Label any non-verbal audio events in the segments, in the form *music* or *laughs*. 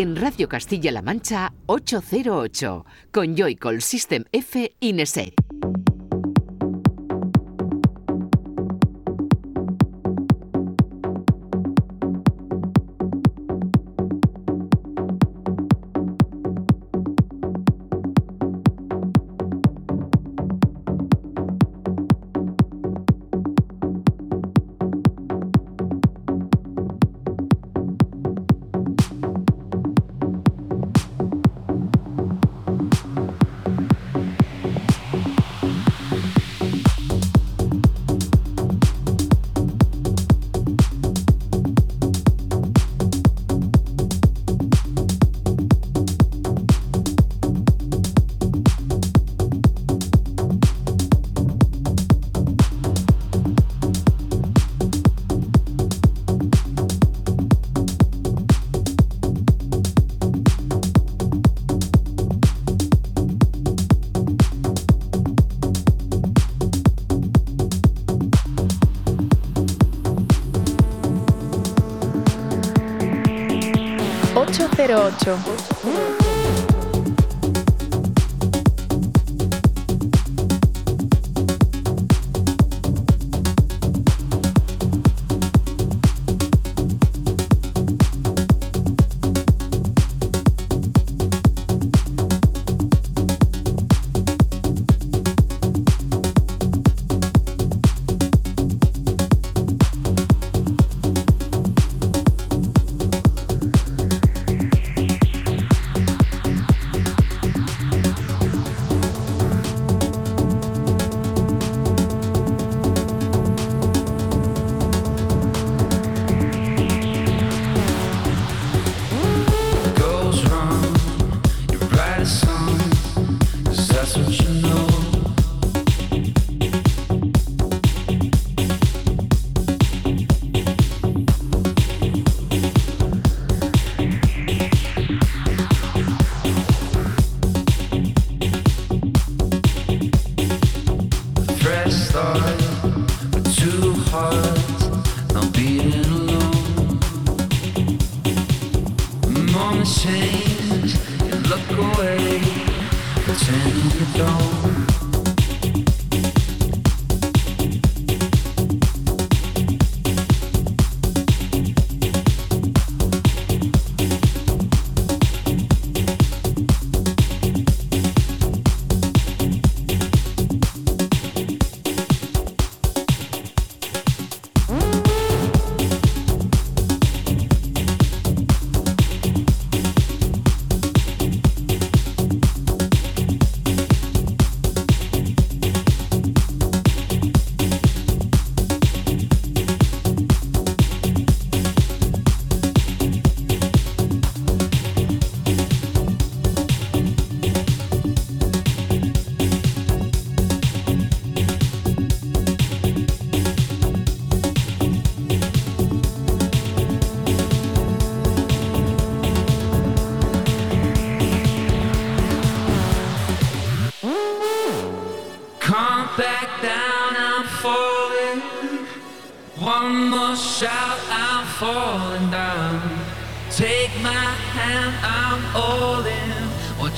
en Radio Castilla-La Mancha 808 con Joycall System F Ineset. número 8.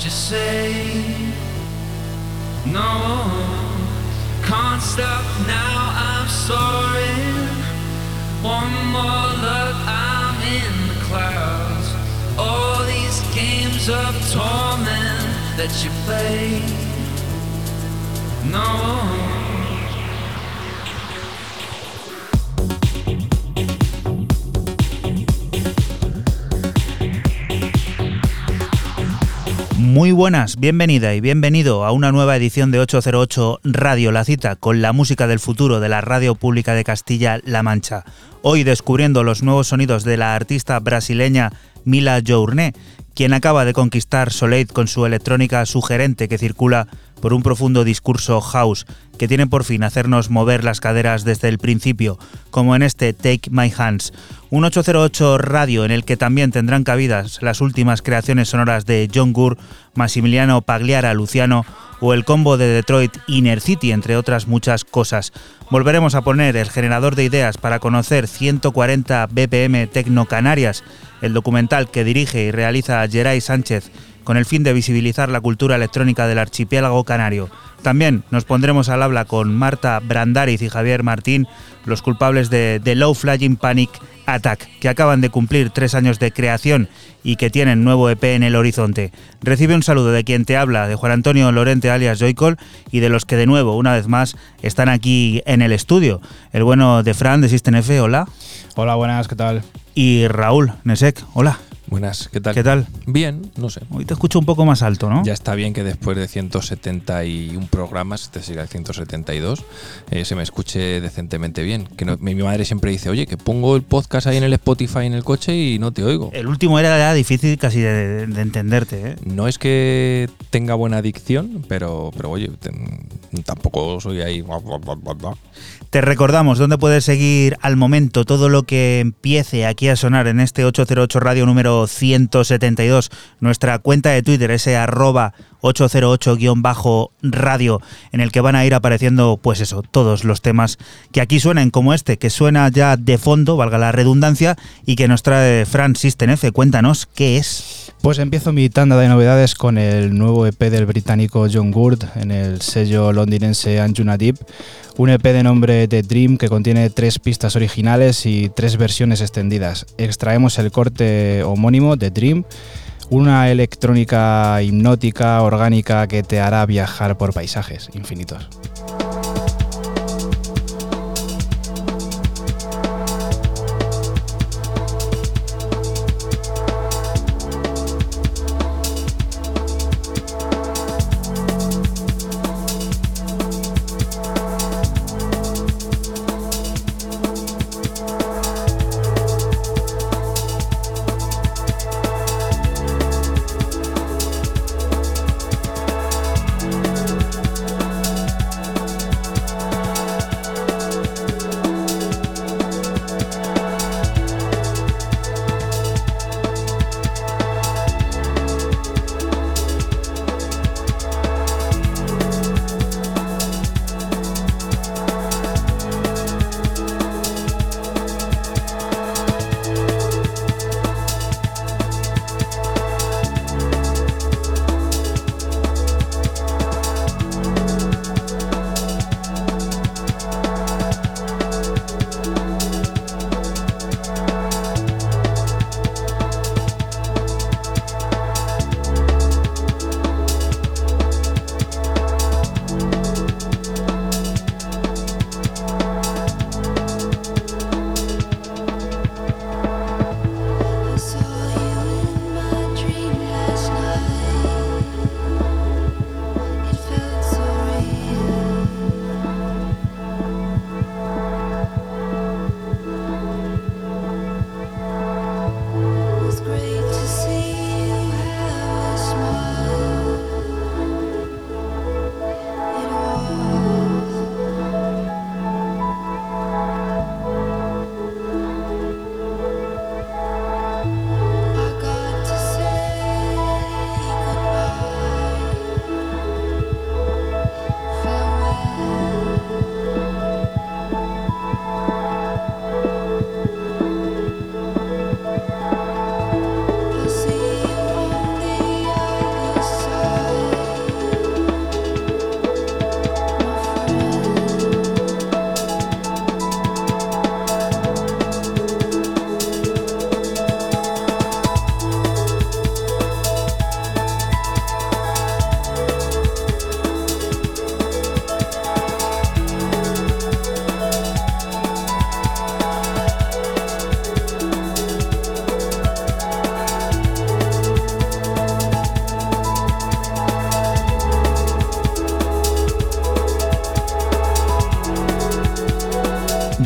you say? No. Can't stop now i'm soaring one more look i'm in the clouds. All these games of torment that you play. No. Muy buenas, bienvenida y bienvenido a una nueva edición de 808 Radio La Cita con la música del futuro de la Radio Pública de Castilla-La Mancha. Hoy descubriendo los nuevos sonidos de la artista brasileña Mila Journé, quien acaba de conquistar Soleil con su electrónica sugerente que circula por un profundo discurso house que tiene por fin hacernos mover las caderas desde el principio, como en este Take My Hands, un 808 radio en el que también tendrán cabidas las últimas creaciones sonoras de John Gur, Massimiliano Pagliara Luciano o el combo de Detroit Inner City, entre otras muchas cosas. Volveremos a poner el generador de ideas para conocer 140 BPM Tecno Canarias, el documental que dirige y realiza Geray Sánchez con el fin de visibilizar la cultura electrónica del archipiélago canario. También nos pondremos al habla con Marta Brandariz y Javier Martín, los culpables de The Low Flying Panic Attack, que acaban de cumplir tres años de creación y que tienen nuevo EP en el horizonte. Recibe un saludo de quien te habla, de Juan Antonio Lorente alias Joycol, y de los que de nuevo, una vez más, están aquí en el estudio. El bueno de Fran de System F, hola. Hola, buenas, ¿qué tal? Y Raúl Nesek, hola. Buenas, ¿qué tal? ¿Qué tal? Bien, no sé. Hoy te escucho un poco más alto, ¿no? Ya está bien que después de 171 programas, este siga el 172, eh, se me escuche decentemente bien. Que mi, madre siempre dice, oye, que pongo el podcast ahí en el Spotify en el coche y no te oigo. El último era ya difícil casi de, entenderte, ¿eh? No es que tenga buena dicción, pero, pero oye, tampoco soy ahí... Te recordamos dónde puedes seguir al momento todo lo que empiece aquí a sonar en este 808 Radio número 172. Nuestra cuenta de Twitter, ese arroba 808-radio, en el que van a ir apareciendo, pues eso, todos los temas que aquí suenan, como este, que suena ya de fondo, valga la redundancia, y que nos trae Fran System F. Cuéntanos, ¿qué es? Pues empiezo mi tanda de novedades con el nuevo EP del británico John Gould en el sello londinense Anjuna Deep, un EP de nombre The Dream que contiene tres pistas originales y tres versiones extendidas. Extraemos el corte homónimo The Dream una electrónica hipnótica, orgánica, que te hará viajar por paisajes infinitos.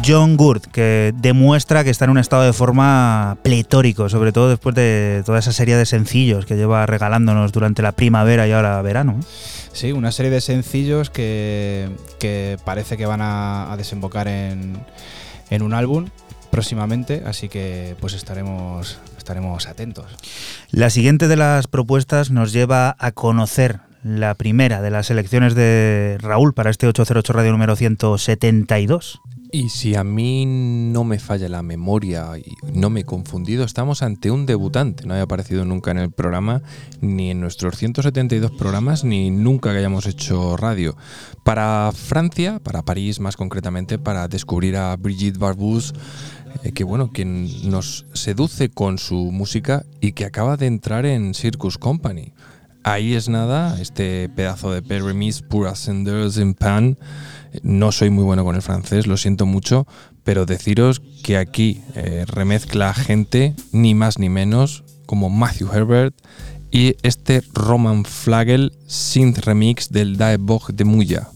John Gurt, que demuestra que está en un estado de forma pletórico, sobre todo después de toda esa serie de sencillos que lleva regalándonos durante la primavera y ahora verano. Sí, una serie de sencillos que, parece que van a, desembocar en, en un álbum próximamente, así que pues estaremos, estaremos atentos. La siguiente de las propuestas nos lleva a conocer la primera de las elecciones de Raúl para este 808 Radio número 172. Y si a mí no me falla la memoria y no me he confundido, estamos ante un debutante. No había aparecido nunca en el programa, ni en nuestros 172 programas, ni nunca que hayamos hecho radio. Para Francia, para París más concretamente, para descubrir a Brigitte Barbus, eh, que bueno, quien nos seduce con su música y que acaba de entrar en Circus Company. Ahí es nada, este pedazo de Peremis pour ascenders en pan. No soy muy bueno con el francés, lo siento mucho, pero deciros que aquí eh, remezcla gente, ni más ni menos, como Matthew Herbert y este Roman Flagel synth remix del Daebog de Muya.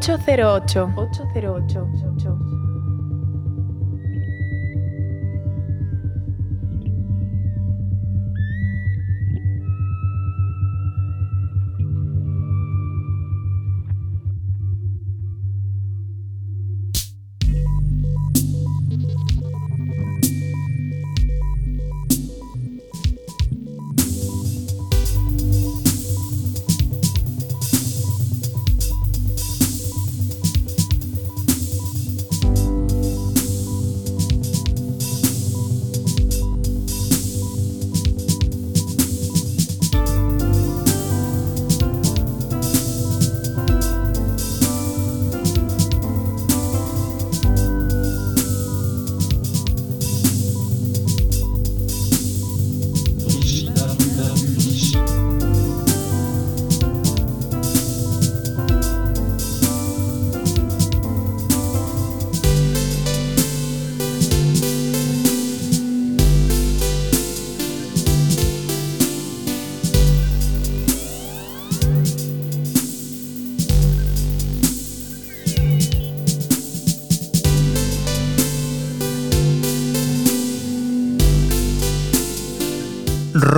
Cero 808.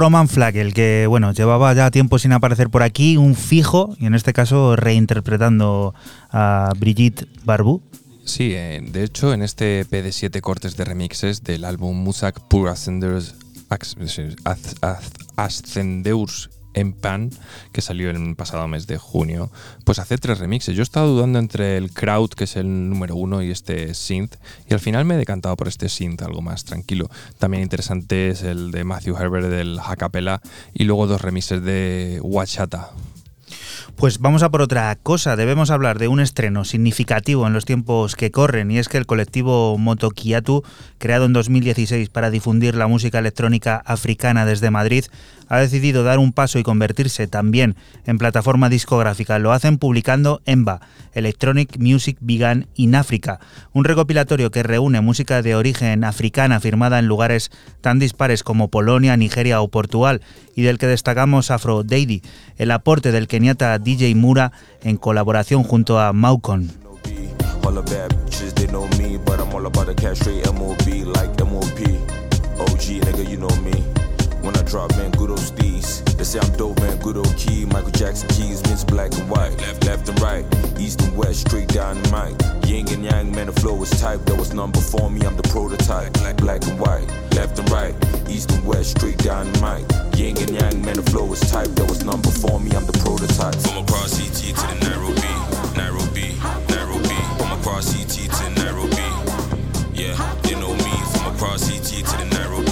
Roman Flagel, que bueno, llevaba ya tiempo sin aparecer por aquí, un fijo, y en este caso reinterpretando a Brigitte Barbu. Sí, eh, de hecho, en este EP de siete cortes de remixes del álbum Musak Pur Ascenders, Ascendeurs Empan, que salió el pasado mes de junio, pues hace tres remixes. Yo he estado dudando entre el Crowd, que es el número uno, y este Synth, y al final me he decantado por este Synth, algo más tranquilo. También interesante es el de Matthew Herbert del Hakapela, y luego dos remixes de Wachata. Pues vamos a por otra cosa. Debemos hablar de un estreno significativo en los tiempos que corren y es que el colectivo Motokiatu, creado en 2016 para difundir la música electrónica africana desde Madrid, ha decidido dar un paso y convertirse también en plataforma discográfica. Lo hacen publicando EMBA, Electronic Music Began in Africa, un recopilatorio que reúne música de origen africana firmada en lugares tan dispares como Polonia, Nigeria o Portugal y del que destacamos Afro Dady, el aporte del keniata DJ Mura en colaboración junto a Maucon. Drop, man, good old steez. They say I'm dope, man, good old key. Michael Jackson keys, mix black and white. Left, left and right, east and west, straight down the mic. Yin and yang, man, the flow is tight. There was none before me, I'm the prototype. Black, black and white, left and right, east and west, straight down the mic. Yin and yang, man, the flow is tight. There was none before me, I'm the prototype. From across CT to the Nairobi, Nairobi, Nairobi. From across CT to Nairobi. Yeah, you know me. From across CT to the Nairobi.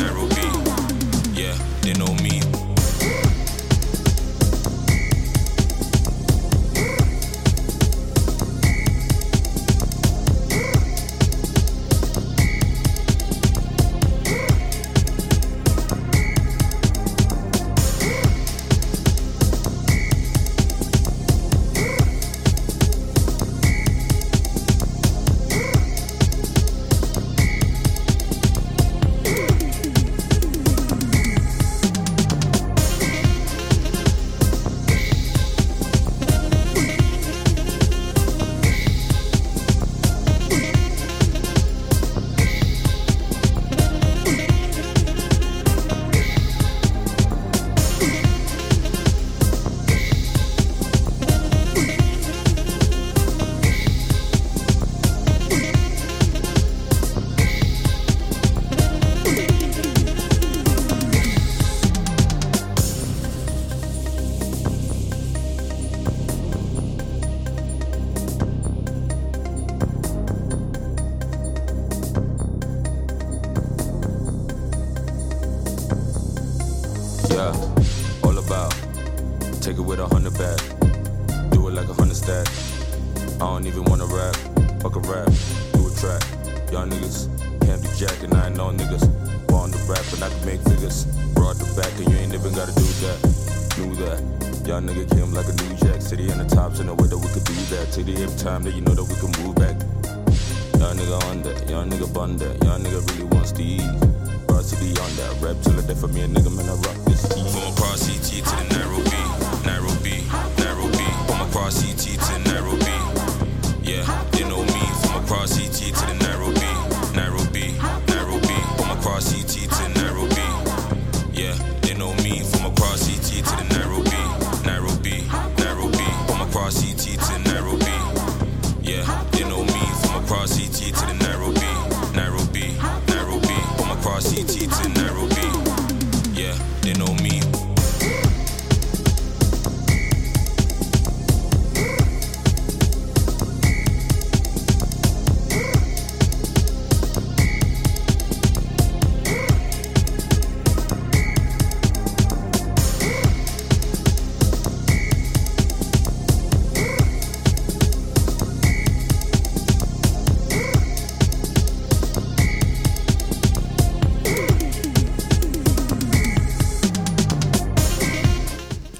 记记。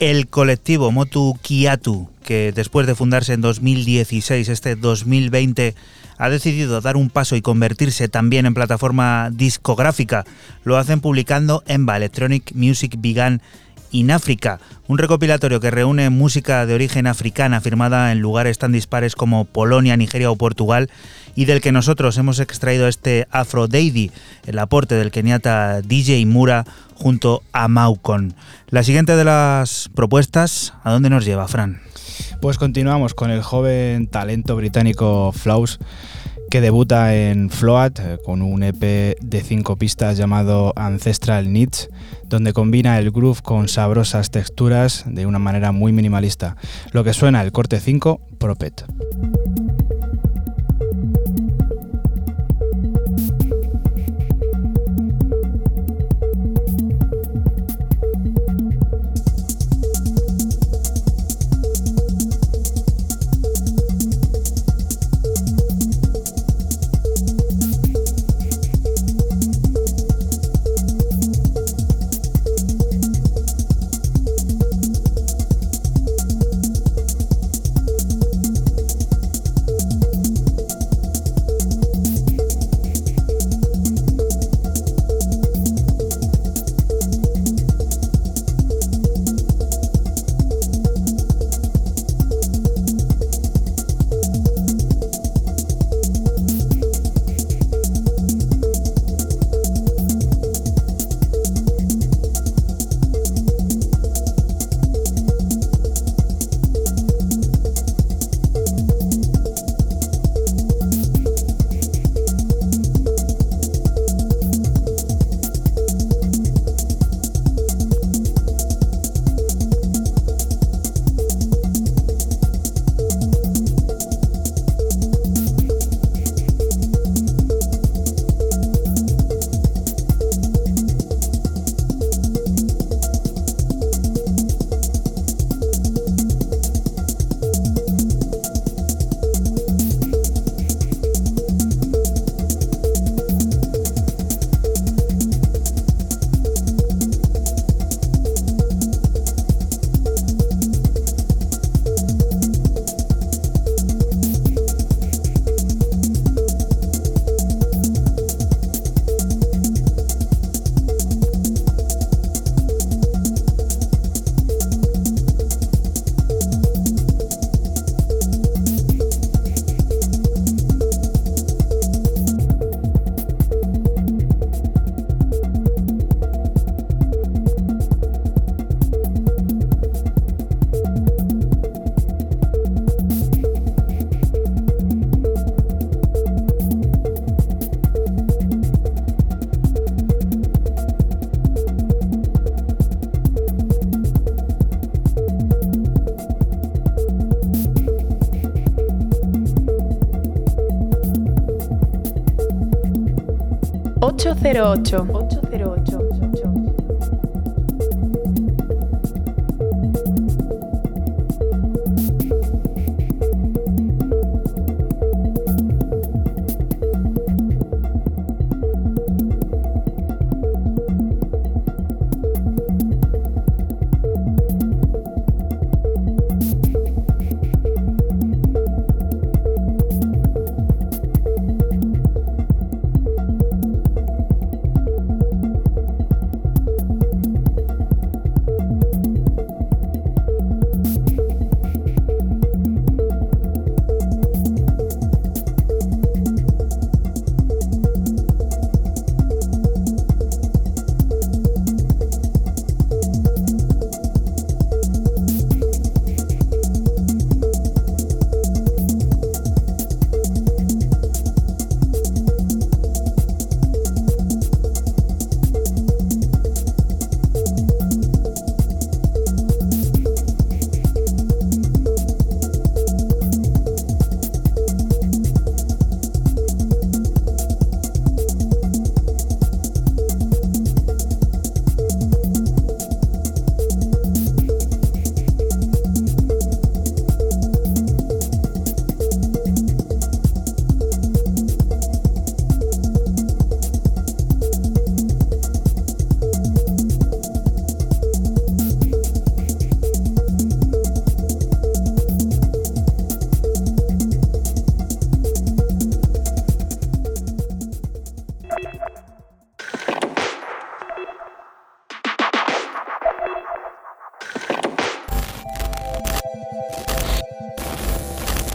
El colectivo Motu Kiatu, que después de fundarse en 2016, este 2020, ha decidido dar un paso y convertirse también en plataforma discográfica. Lo hacen publicando EMBA, Electronic Music Began In Africa, un recopilatorio que reúne música de origen africana firmada en lugares tan dispares como Polonia, Nigeria o Portugal y del que nosotros hemos extraído este Afro Daddy, el aporte del keniata DJ Mura junto a Maukon. La siguiente de las propuestas, ¿a dónde nos lleva, Fran? Pues continuamos con el joven talento británico Flaus que debuta en Float eh, con un EP de cinco pistas llamado Ancestral Needs, donde combina el groove con sabrosas texturas de una manera muy minimalista. Lo que suena el corte 5, Propet. 808.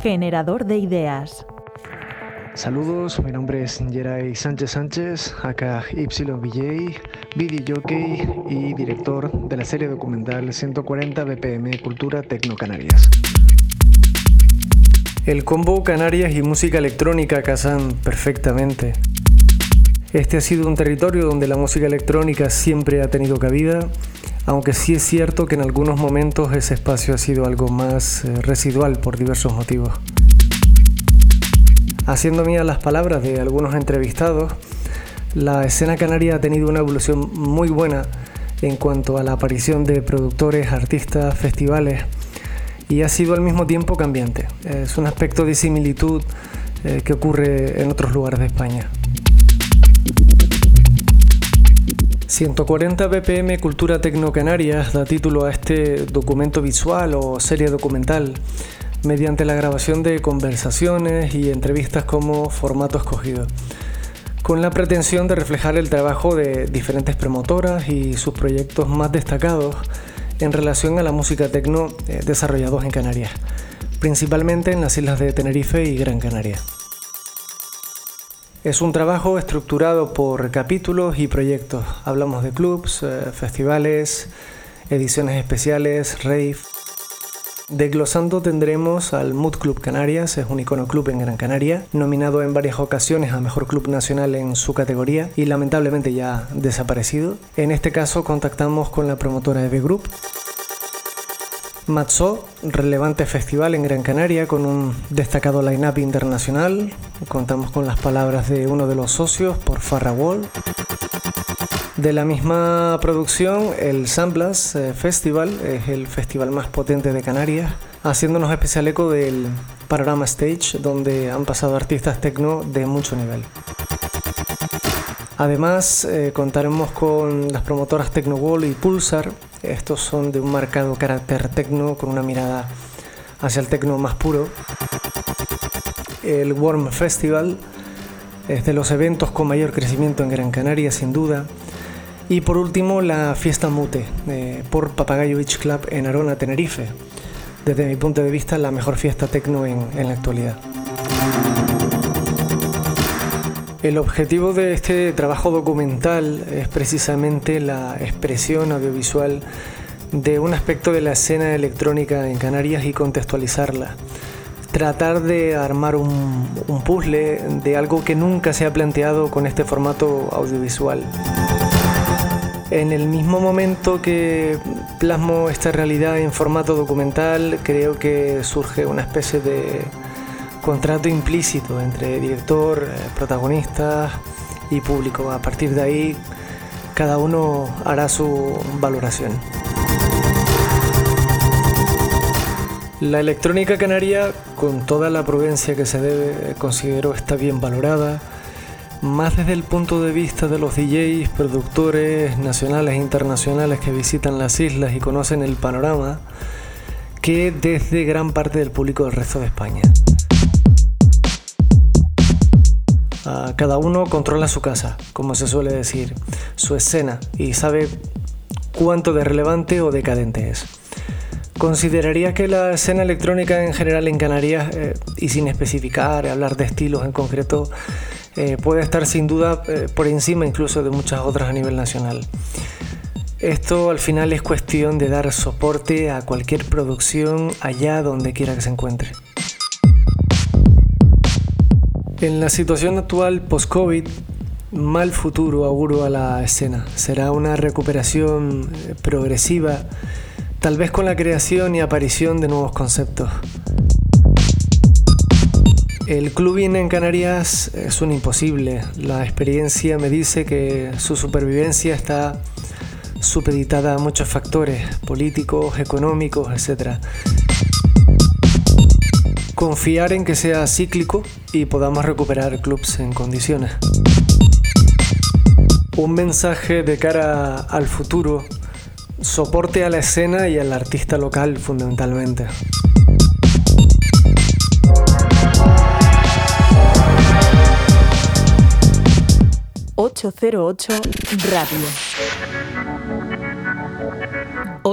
Generador de ideas. Saludos, mi nombre es Geray Sánchez Sánchez, acá YBJ, video jockey y director de la serie documental 140 BPM Cultura Tecno Canarias. El combo Canarias y música electrónica casan perfectamente. Este ha sido un territorio donde la música electrónica siempre ha tenido cabida, aunque sí es cierto que en algunos momentos ese espacio ha sido algo más eh, residual por diversos motivos. Haciendo mías las palabras de algunos entrevistados, la escena canaria ha tenido una evolución muy buena en cuanto a la aparición de productores, artistas, festivales y ha sido al mismo tiempo cambiante. Es un aspecto de similitud eh, que ocurre en otros lugares de España. 140 BPM Cultura Tecno Canarias da título a este documento visual o serie documental. Mediante la grabación de conversaciones y entrevistas como formato escogido, con la pretensión de reflejar el trabajo de diferentes promotoras y sus proyectos más destacados en relación a la música tecno eh, desarrollados en Canarias, principalmente en las islas de Tenerife y Gran Canaria. Es un trabajo estructurado por capítulos y proyectos. Hablamos de clubs, eh, festivales, ediciones especiales, rave, Desglosando tendremos al Mood Club Canarias, es un icono club en Gran Canaria, nominado en varias ocasiones a Mejor Club Nacional en su categoría y lamentablemente ya desaparecido. En este caso contactamos con la promotora EV Group. Matzo, relevante festival en Gran Canaria con un destacado line-up internacional. Contamos con las palabras de uno de los socios por Farra Wall. De la misma producción, el Samblas eh, Festival es el festival más potente de Canarias, haciéndonos especial eco del Panorama Stage, donde han pasado artistas techno de mucho nivel. Además, eh, contaremos con las promotoras Tecno Wall y Pulsar. Estos son de un marcado carácter techno con una mirada hacia el techno más puro. El Warm Festival es de los eventos con mayor crecimiento en Gran Canaria, sin duda y por último, la fiesta Mute eh, por Papagayo Beach Club en Arona, Tenerife. Desde mi punto de vista, la mejor fiesta tecno en, en la actualidad. El objetivo de este trabajo documental es precisamente la expresión audiovisual de un aspecto de la escena electrónica en Canarias y contextualizarla. Tratar de armar un, un puzzle de algo que nunca se ha planteado con este formato audiovisual. En el mismo momento que plasmo esta realidad en formato documental, creo que surge una especie de contrato implícito entre director, eh, protagonistas y público. A partir de ahí, cada uno hará su valoración. La electrónica canaria, con toda la prudencia que se debe, considero está bien valorada más desde el punto de vista de los DJs, productores nacionales e internacionales que visitan las islas y conocen el panorama, que desde gran parte del público del resto de España. Ah, cada uno controla su casa, como se suele decir, su escena y sabe cuánto de relevante o decadente es. Consideraría que la escena electrónica en general en Canarias, eh, y sin especificar, hablar de estilos en concreto, eh, puede estar sin duda eh, por encima incluso de muchas otras a nivel nacional. Esto al final es cuestión de dar soporte a cualquier producción allá donde quiera que se encuentre. En la situación actual post-COVID, mal futuro auguro a la escena. Será una recuperación eh, progresiva, tal vez con la creación y aparición de nuevos conceptos. El clubing en Canarias es un imposible. La experiencia me dice que su supervivencia está supeditada a muchos factores políticos, económicos, etc. Confiar en que sea cíclico y podamos recuperar clubs en condiciones. Un mensaje de cara al futuro, soporte a la escena y al artista local fundamentalmente. 808 Radio.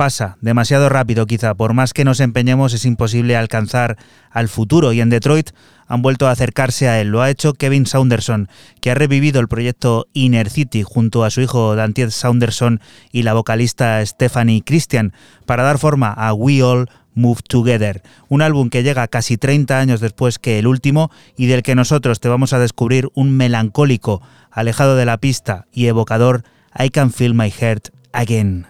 pasa demasiado rápido quizá, por más que nos empeñemos es imposible alcanzar al futuro y en Detroit han vuelto a acercarse a él. Lo ha hecho Kevin Saunderson, que ha revivido el proyecto Inner City junto a su hijo Dantiet Saunderson y la vocalista Stephanie Christian para dar forma a We All Move Together, un álbum que llega casi 30 años después que el último y del que nosotros te vamos a descubrir un melancólico, alejado de la pista y evocador I Can Feel My Heart Again.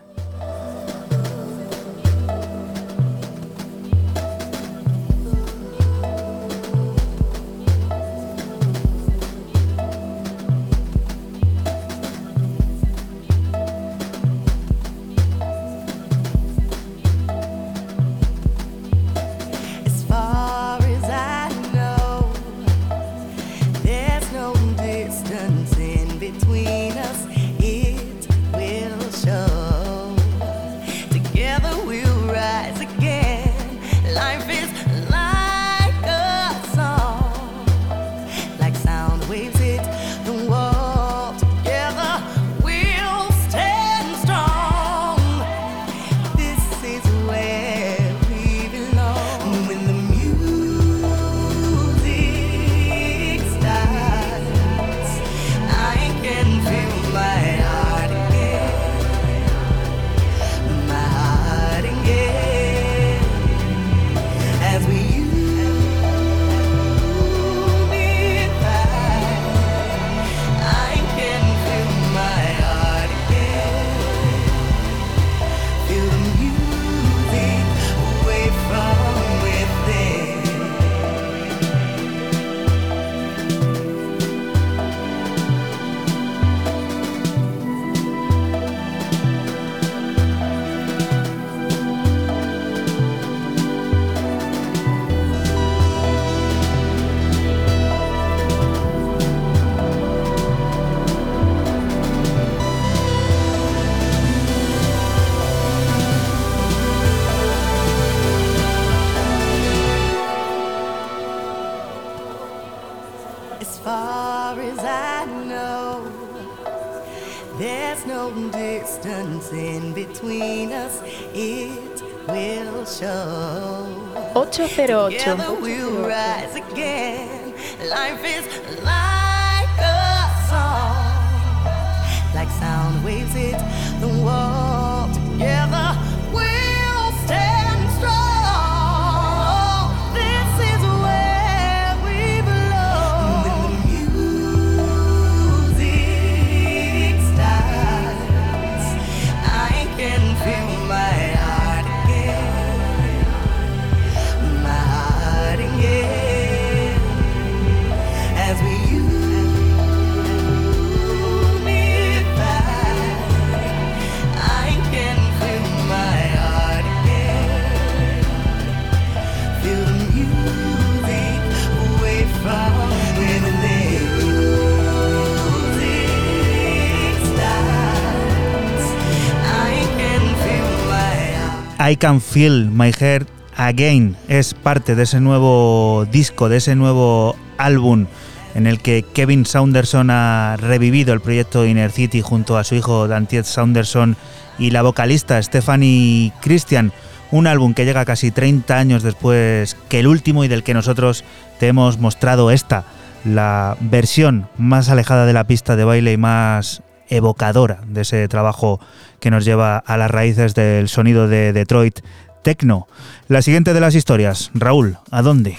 I Can Feel My Heart Again es parte de ese nuevo disco, de ese nuevo álbum en el que Kevin Saunderson ha revivido el proyecto Inner City junto a su hijo Dantiet Saunderson y la vocalista Stephanie Christian. Un álbum que llega casi 30 años después que el último y del que nosotros te hemos mostrado esta, la versión más alejada de la pista de baile y más evocadora de ese trabajo que nos lleva a las raíces del sonido de Detroit Techno. La siguiente de las historias, Raúl, ¿a dónde?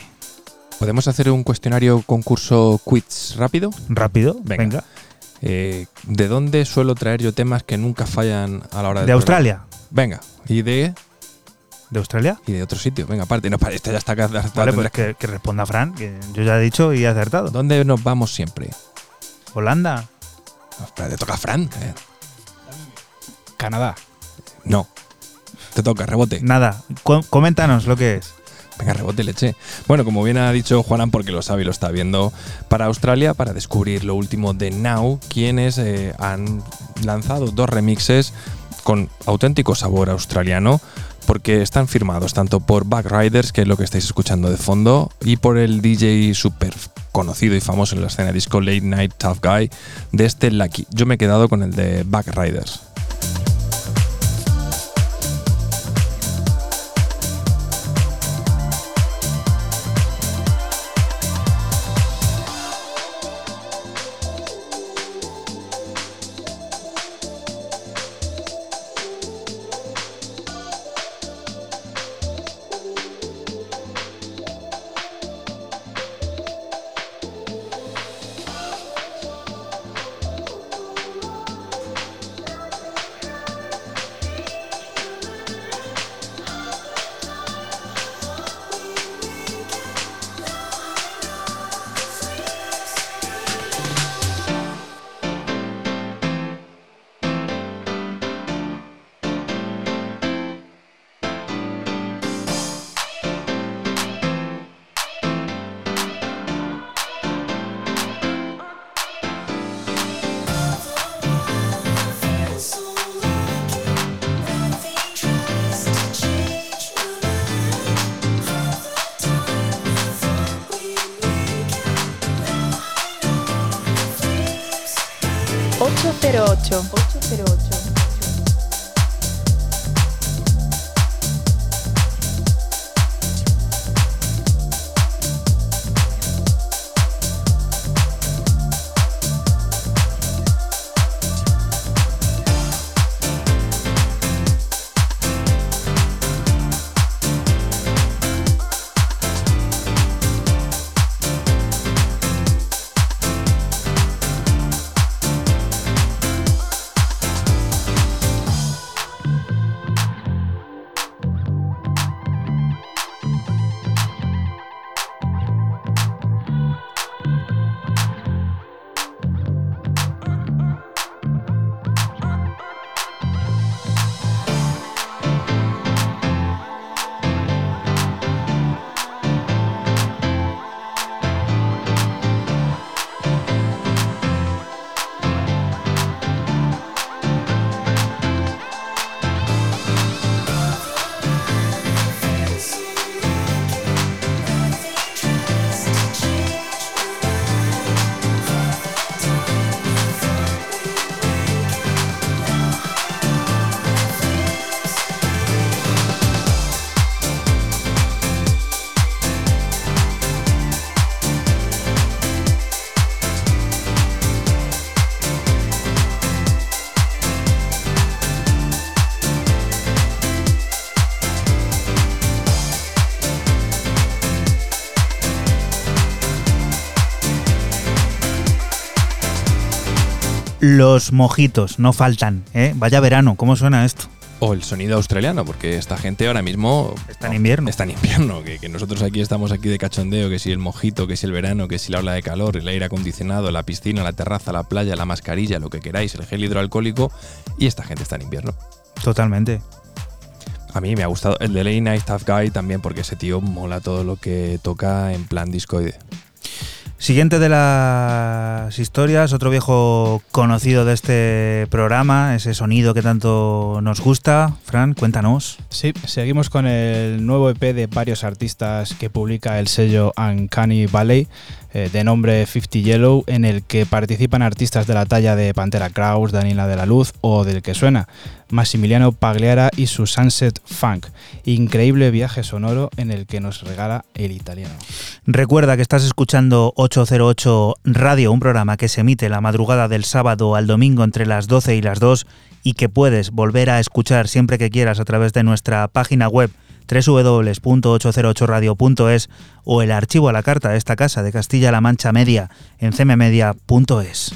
¿Podemos hacer un cuestionario concurso quiz rápido? Rápido, venga. Eh, ¿De dónde suelo traer yo temas que nunca fallan a la hora de... De Australia. Venga, ¿y de...? ¿De Australia? Y de otro sitio. Venga, aparte, no, para esto ya está... vale, pues que, que, responda Fran, que yo ya he dicho y he acertado. ¿Dónde nos vamos siempre? Holanda. te toca Fran. Eh. Canadá. No. Te toca, rebote. Nada, coméntanos lo que es. Venga, rebote leche. Bueno, como bien ha dicho Juanan, porque lo sabe y lo está viendo, para Australia, para descubrir lo último de Now, quienes eh, han lanzado dos remixes con auténtico sabor australiano, porque están firmados tanto por Backriders, que es lo que estáis escuchando de fondo, y por el DJ super conocido y famoso en la escena disco Late Night Tough Guy de este Lucky. Yo me he quedado con el de Backriders. Los mojitos, no faltan, ¿eh? Vaya verano, ¿cómo suena esto? O el sonido australiano, porque esta gente ahora mismo... Está en invierno. Está en invierno, que, nosotros aquí estamos aquí de cachondeo, que si el mojito, que si el verano, que si la ola de calor, el aire acondicionado, la piscina, la terraza, la playa, la mascarilla, lo que queráis, el gel hidroalcohólico, y esta gente está en invierno. Totalmente. A mí me ha gustado el de Late Night Tough Guy también porque ese tío mola todo lo que toca en plan discoide. Siguiente de las historias, otro viejo conocido de este programa, ese sonido que tanto nos gusta. Fran, cuéntanos. Sí, seguimos con el nuevo EP de varios artistas que publica el sello Uncanny Valley. Eh, de nombre 50 Yellow, en el que participan artistas de la talla de Pantera Kraus, Daniela de la Luz o del que suena, Massimiliano Pagliara y su Sunset Funk. Increíble viaje sonoro en el que nos regala el italiano. Recuerda que estás escuchando 808 Radio, un programa que se emite la madrugada del sábado al domingo entre las 12 y las 2 y que puedes volver a escuchar siempre que quieras a través de nuestra página web www.808radio.es o el archivo a la carta de esta casa de Castilla-La Mancha Media en cmmedia.es.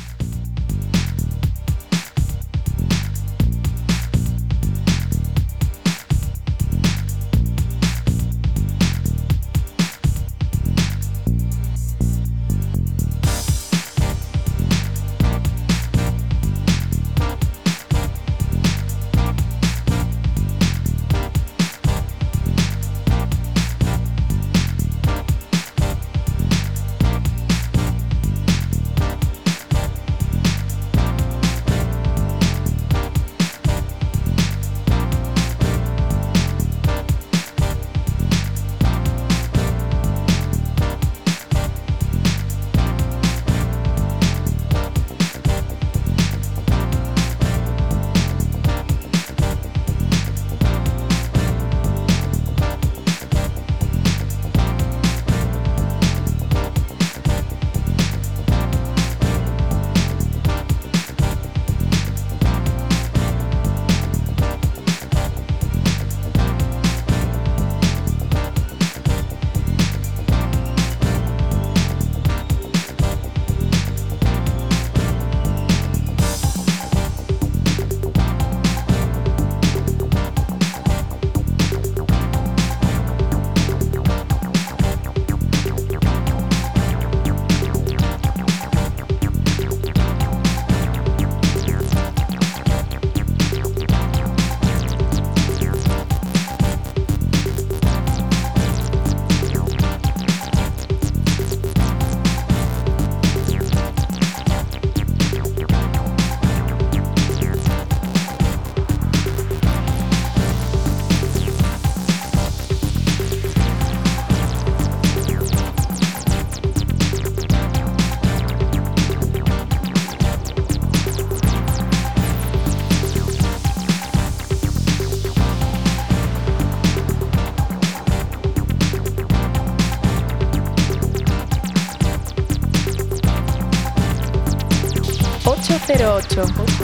808.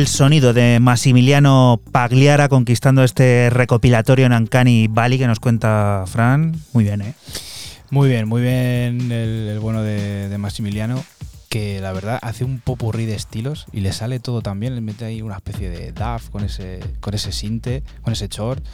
El sonido de Massimiliano Pagliara conquistando este recopilatorio en Ancani Valley que nos cuenta Fran. Muy bien, ¿eh? Muy bien, muy bien el, bueno de, de, Massimiliano, que la verdad hace un popurrí de estilos y le sale todo también. Le mete ahí una especie de DAF con ese, con ese sinte, con ese short,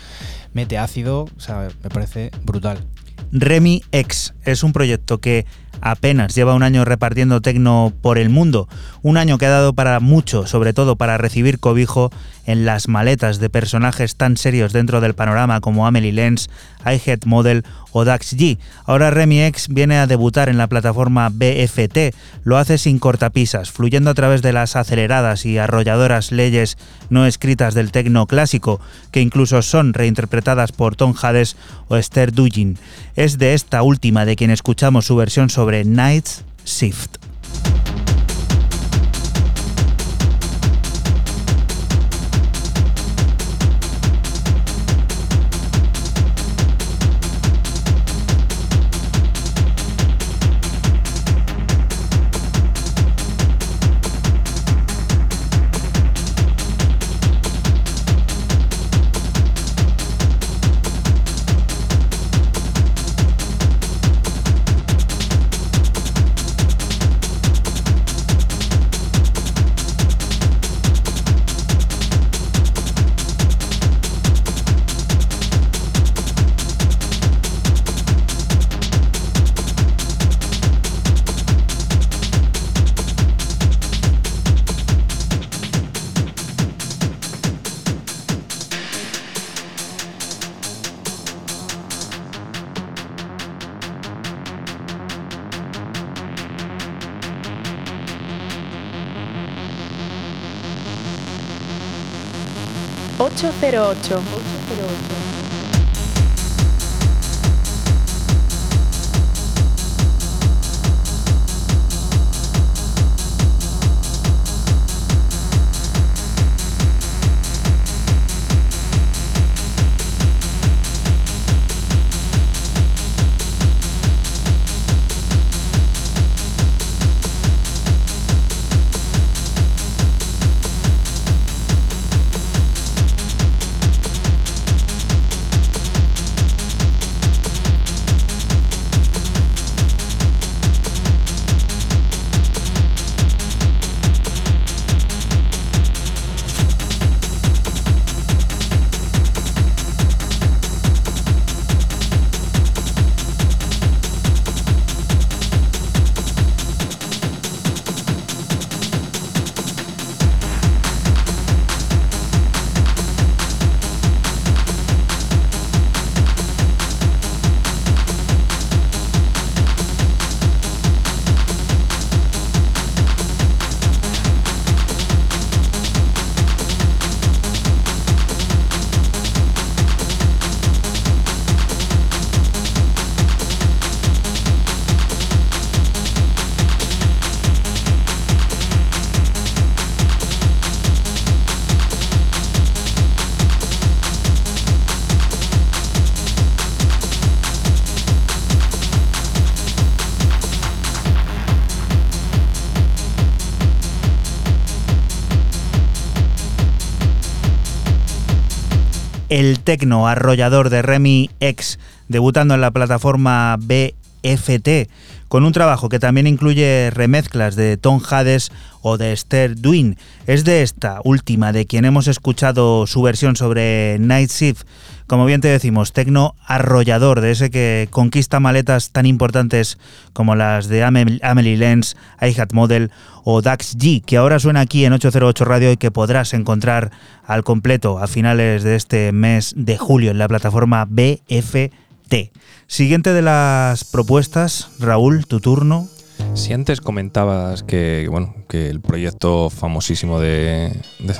mete ácido, o sea, me parece brutal. Remy X es un proyecto que apenas lleva un año repartiendo tecno por el mundo, un año que ha dado para mucho, sobre todo para recibir cobijo en las maletas de personajes tan serios dentro del panorama como Amelie Lenz, iHead Model o Dax G. Ahora Remy X viene a debutar en la plataforma BFT, lo hace sin cortapisas, fluyendo a través de las aceleradas y arrolladoras leyes no escritas del tecno clásico, que incluso son reinterpretadas por Tom Hades o Esther Dugin. Es de esta última de quien escuchamos su versión sobre Night's Shift. El tecno arrollador de Remy X, debutando en la plataforma BFT con un trabajo que también incluye remezclas de Tom Hades o de Esther Duin. Es de esta última de quien hemos escuchado su versión sobre Night Shift, como bien te decimos, tecno arrollador, de ese que conquista maletas tan importantes como las de Amelie Lenz, iHat Model o Dax G, que ahora suena aquí en 808 Radio y que podrás encontrar al completo a finales de este mes de julio en la plataforma BFT. Siguiente de las propuestas, Raúl, tu turno. Si antes comentabas que, bueno, que el proyecto famosísimo de, de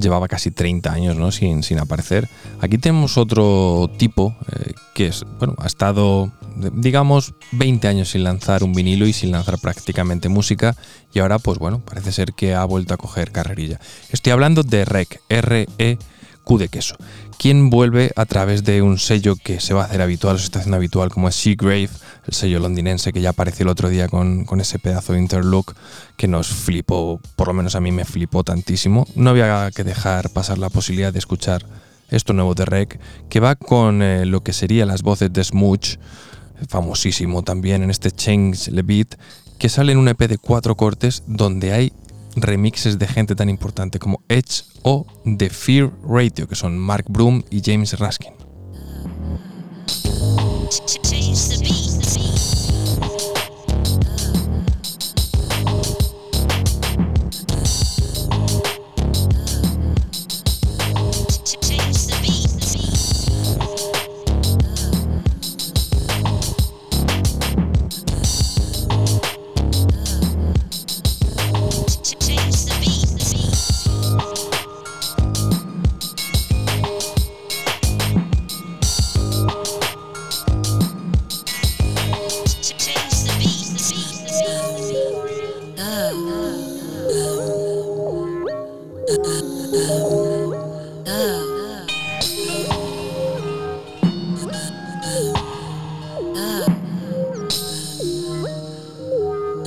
llevaba casi 30 años ¿no? sin, sin aparecer. Aquí tenemos otro tipo eh, que es, bueno, ha estado, digamos, 20 años sin lanzar un vinilo y sin lanzar prácticamente música y ahora, pues bueno, parece ser que ha vuelto a coger carrerilla. Estoy hablando de REC, R-E-Q de queso, quien vuelve a través de un sello que se va a hacer habitual, se está haciendo habitual, como es Seagrave, el sello londinense que ya apareció el otro día con, ese pedazo de interlook que nos flipó, por lo menos a mí me flipó tantísimo. No había que dejar pasar la posibilidad de escuchar esto nuevo de Rec, que va con eh, lo que serían las voces de Smooch, famosísimo también en este Change Le Beat, que sale en un EP de cuatro cortes donde hay remixes de gente tan importante como Edge o The Fear Radio, que son Mark Broom y James Raskin.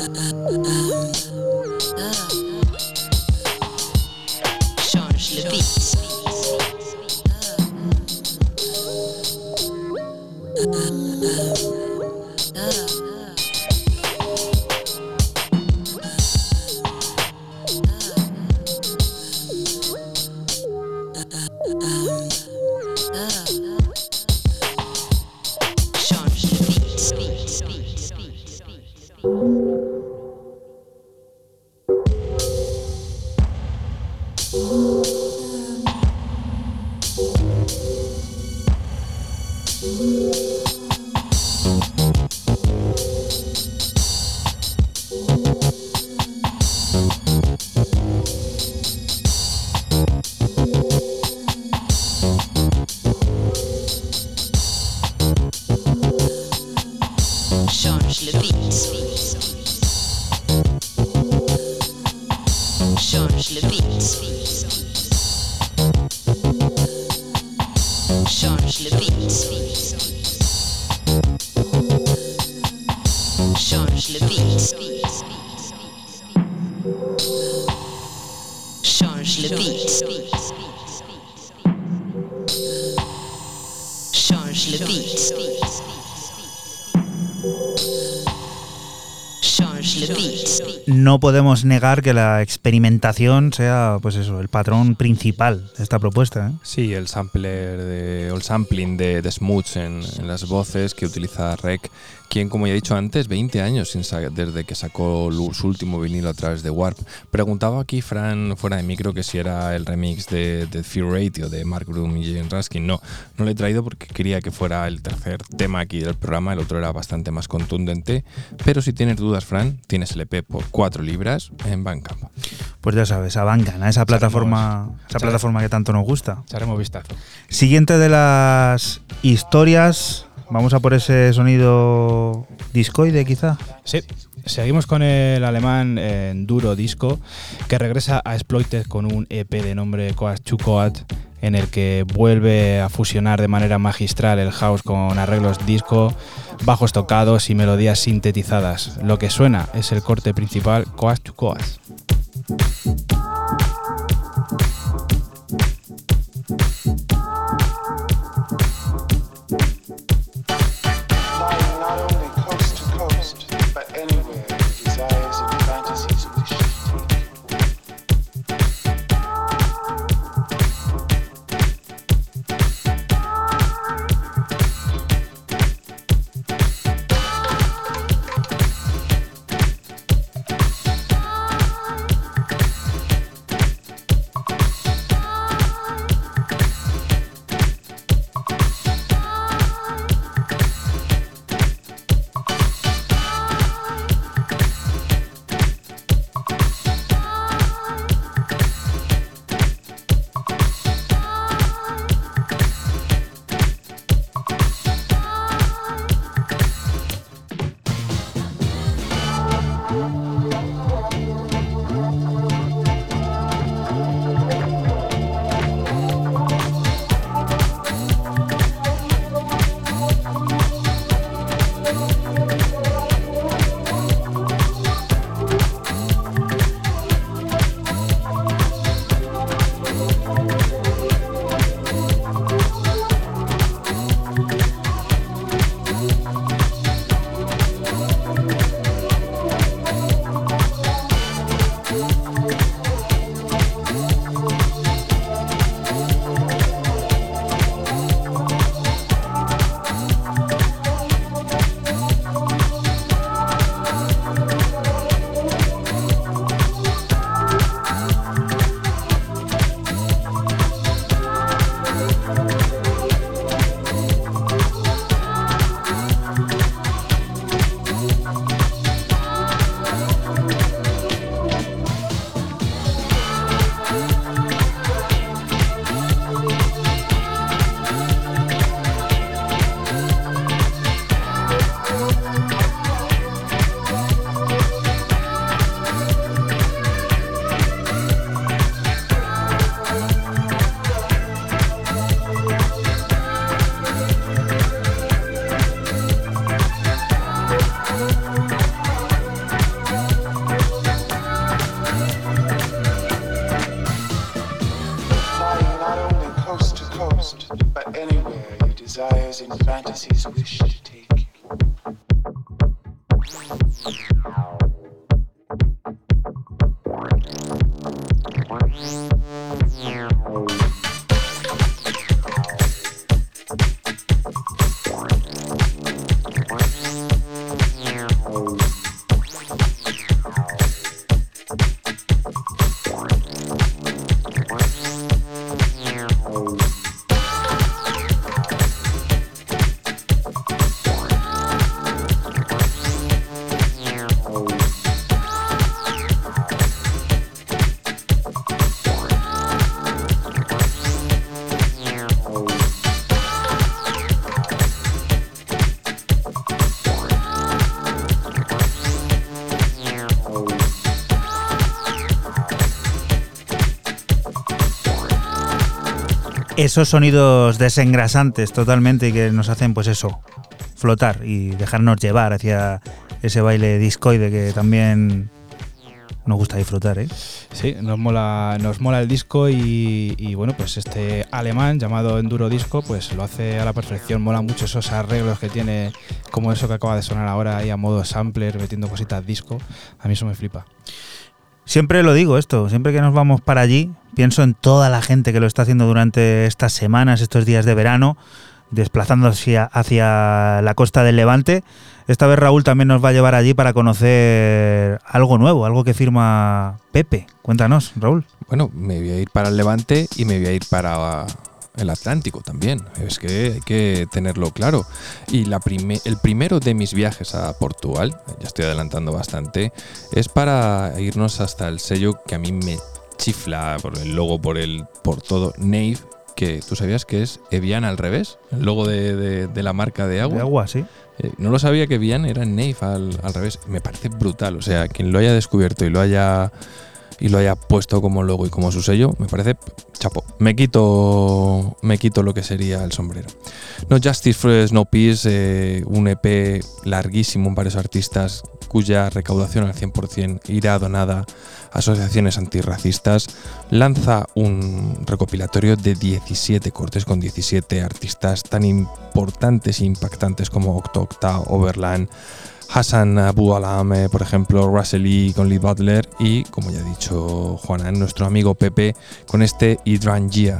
Uh, *laughs* uh. Podemos negar que la experimentación sea, pues eso, el patrón principal de esta propuesta. ¿eh? Sí, el sampler de, el sampling de, de en, las voces que utiliza Rec quien, como ya he dicho antes, 20 años sin desde que sacó su último vinilo a través de Warp. Preguntaba aquí Fran fuera de micro que si era el remix de, de Fear Radio de Mark Broom y Jane Raskin. No, no lo he traído porque quería que fuera el tercer tema aquí del programa, el otro era bastante más contundente. Pero si tienes dudas, Fran, tienes el EP por 4 libras en Bandcamp. Pues ya sabes, a Bandcamp, a esa plataforma, esa plataforma que tanto nos gusta. Echaremos vistazo. Siguiente de las historias Vamos a por ese sonido discoide quizá. Sí, seguimos con el alemán Enduro Disco que regresa a Exploited con un EP de nombre Coat to Coat en el que vuelve a fusionar de manera magistral el house con arreglos disco, bajos tocados y melodías sintetizadas. Lo que suena es el corte principal Coat to Coat. is wishing. Esos sonidos desengrasantes totalmente y que nos hacen pues eso, flotar y dejarnos llevar hacia ese baile discoide que también nos gusta disfrutar, ¿eh? Sí, nos mola, nos mola el disco y, bueno, pues este alemán llamado Enduro Disco, pues lo hace a la perfección, mola mucho esos arreglos que tiene, como eso que acaba de sonar ahora ahí a modo sampler, metiendo cositas disco, a mí eso me flipa. Siempre lo digo esto, siempre que nos vamos para allí, pienso en toda la gente que lo está haciendo durante estas semanas, estos días de verano, desplazándose hacia la costa del Levante. Esta vez Raúl también nos va a llevar allí para conocer algo nuevo, algo que firma Pepe. Cuéntanos, Raúl. Bueno, me voy a ir para el Levante y me voy a ir para el Atlántico también. Es que hay que tenerlo claro. Y la el primero de mis viajes a Portugal, ya estoy adelantando bastante, es para irnos hasta el sello que a mí me chifla por el logo, por el, por todo, Nave, que tú sabías que es Evian al revés, el logo de, la marca de agua. De agua, sí. Eh, no lo sabía que Evian era Nave al, al revés. Me parece brutal. O sea, quien lo haya descubierto y lo haya y lo haya puesto como logo y como su sello, me parece chapo. Me quito, me quito lo que sería el sombrero. No Justice for No Peace, eh, un EP larguísimo en varios artistas cuya recaudación al 100% irá donada a asociaciones antirracistas, lanza un recopilatorio de 17 cortes con 17 artistas tan importantes e impactantes como Octo Octa, Overland, Hassan Abu Alam, por ejemplo, Russell Lee con Lee Butler y, como ya ha dicho Juana, nuestro amigo Pepe con este Hydrangia.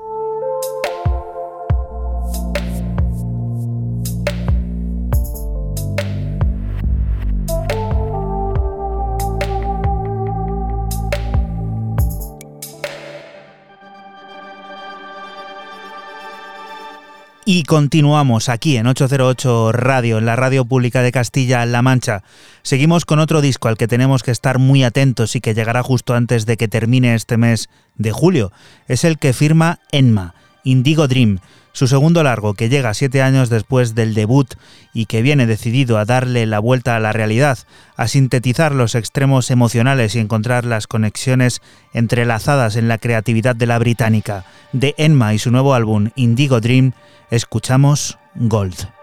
Y continuamos aquí en 808 Radio, en la radio pública de Castilla-La Mancha. Seguimos con otro disco al que tenemos que estar muy atentos y que llegará justo antes de que termine este mes de julio. Es el que firma Enma, Indigo Dream, su segundo largo que llega siete años después del debut y que viene decidido a darle la vuelta a la realidad, a sintetizar los extremos emocionales y encontrar las conexiones entrelazadas en la creatividad de la británica. De Enma y su nuevo álbum Indigo Dream, Escuchamos Gold.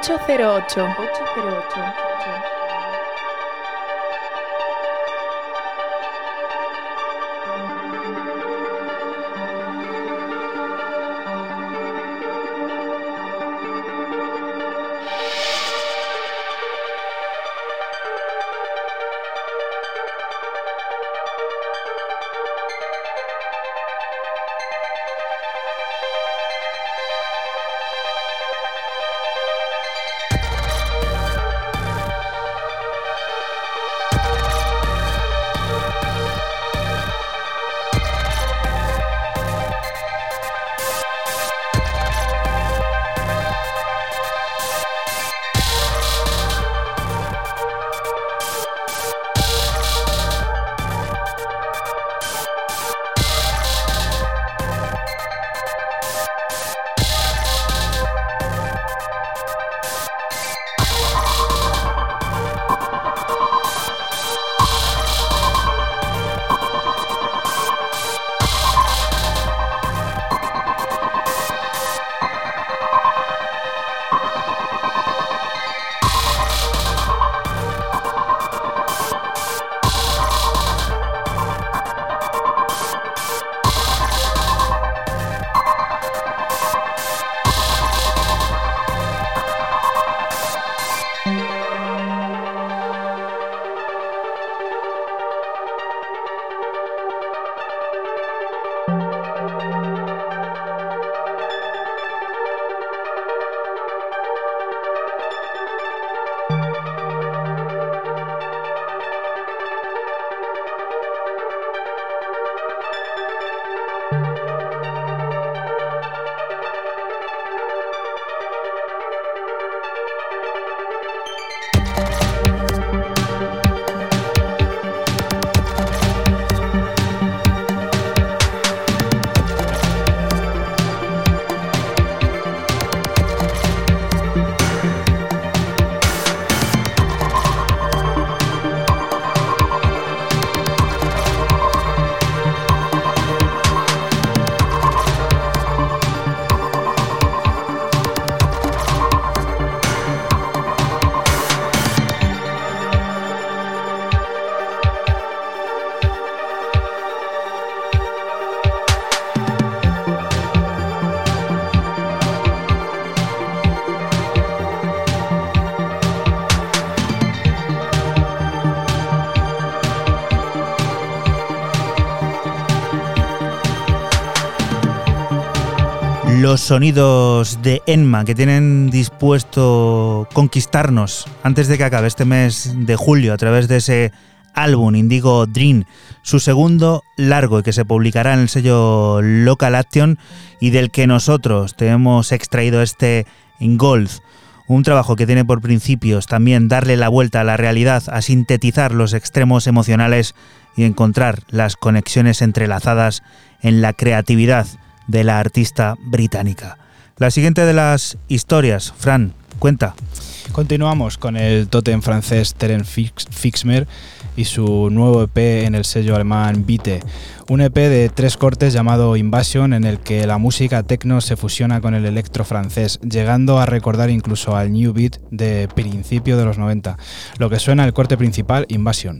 808. 808. Los sonidos de Enma que tienen dispuesto conquistarnos antes de que acabe este mes de julio a través de ese álbum Indigo Dream, su segundo largo y que se publicará en el sello Local Action y del que nosotros te hemos extraído este Gold. Un trabajo que tiene por principios también darle la vuelta a la realidad, a sintetizar los extremos emocionales y encontrar las conexiones entrelazadas en la creatividad de la artista británica. La siguiente de las historias, Fran, cuenta. Continuamos con el totem francés Terence Fixmer y su nuevo EP en el sello alemán Vite. Un EP de tres cortes llamado Invasion en el que la música techno se fusiona con el electro francés, llegando a recordar incluso al New Beat de principio de los 90. Lo que suena el corte principal, Invasion.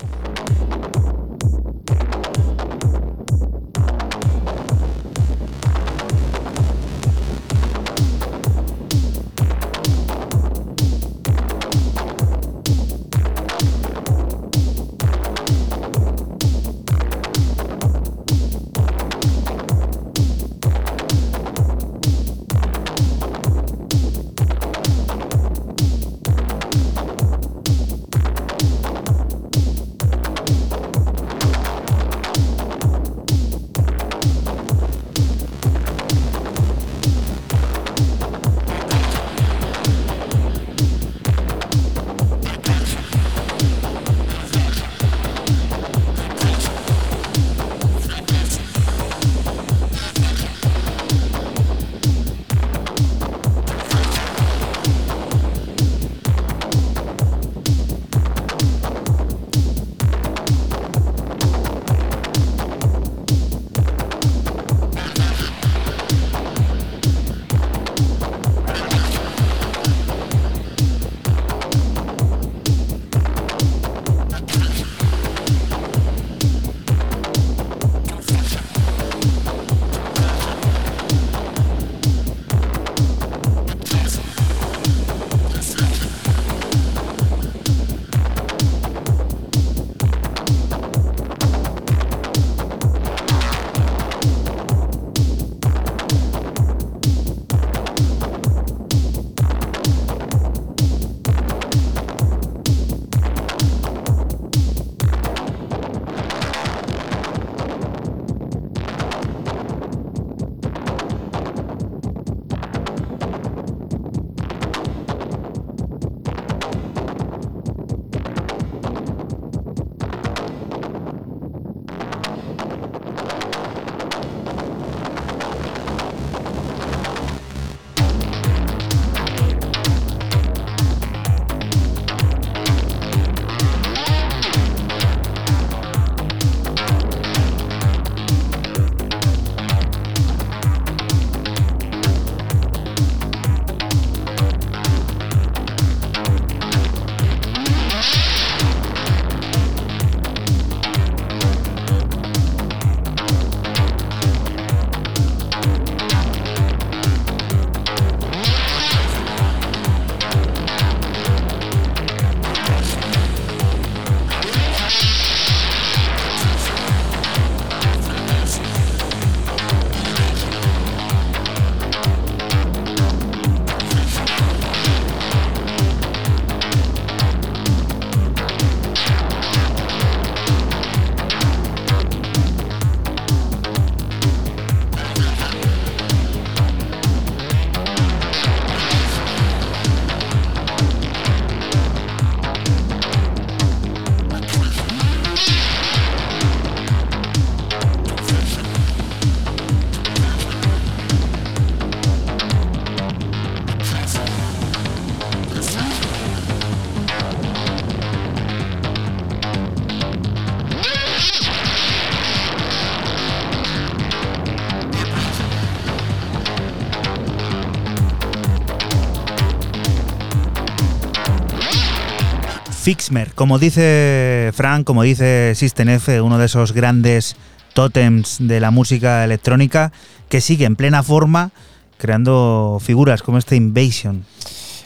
Fixmer, como dice Frank, como dice System F, uno de esos grandes tótems de la música electrónica que sigue en plena forma creando figuras como este Invasion.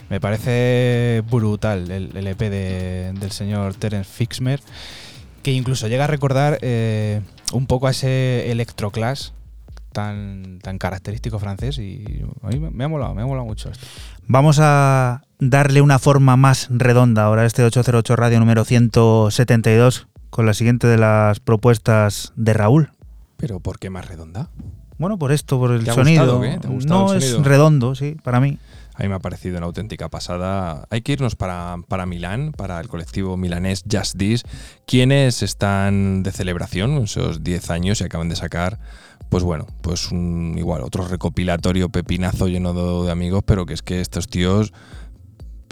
Me parece brutal el, EP del señor Terence Fixmer, que incluso llega a recordar eh, un poco a ese electroclash tan, tan característico francés y a mí me ha molado, me ha molado mucho esto. Vamos a darle una forma más redonda ahora a este 808 Radio número 172 con la siguiente de las propuestas de Raúl. ¿Pero por qué más redonda? Bueno, por esto, por el sonido. no es redondo, sí, para mí. A mí me ha parecido una auténtica pasada. Hay que irnos para, para Milán, para el colectivo milanés Just This, quienes están de celebración, esos 10 años y acaban de sacar pues bueno, pues un, igual otro recopilatorio pepinazo lleno de, amigos, pero que es que estos tíos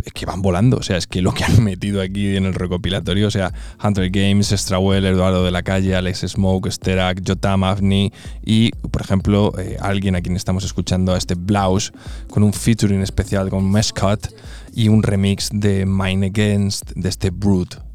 es que van volando, o sea, es que lo que han *laughs* metido aquí en el recopilatorio, o sea, Hunter Games, Strawell, Eduardo de la Calle, Alex Smoke, Sterak, Jotam, Avni y, por ejemplo, eh, alguien a quien estamos escuchando a este Blouse con un featuring especial con Mescott y un remix de Mine Against de este Brute.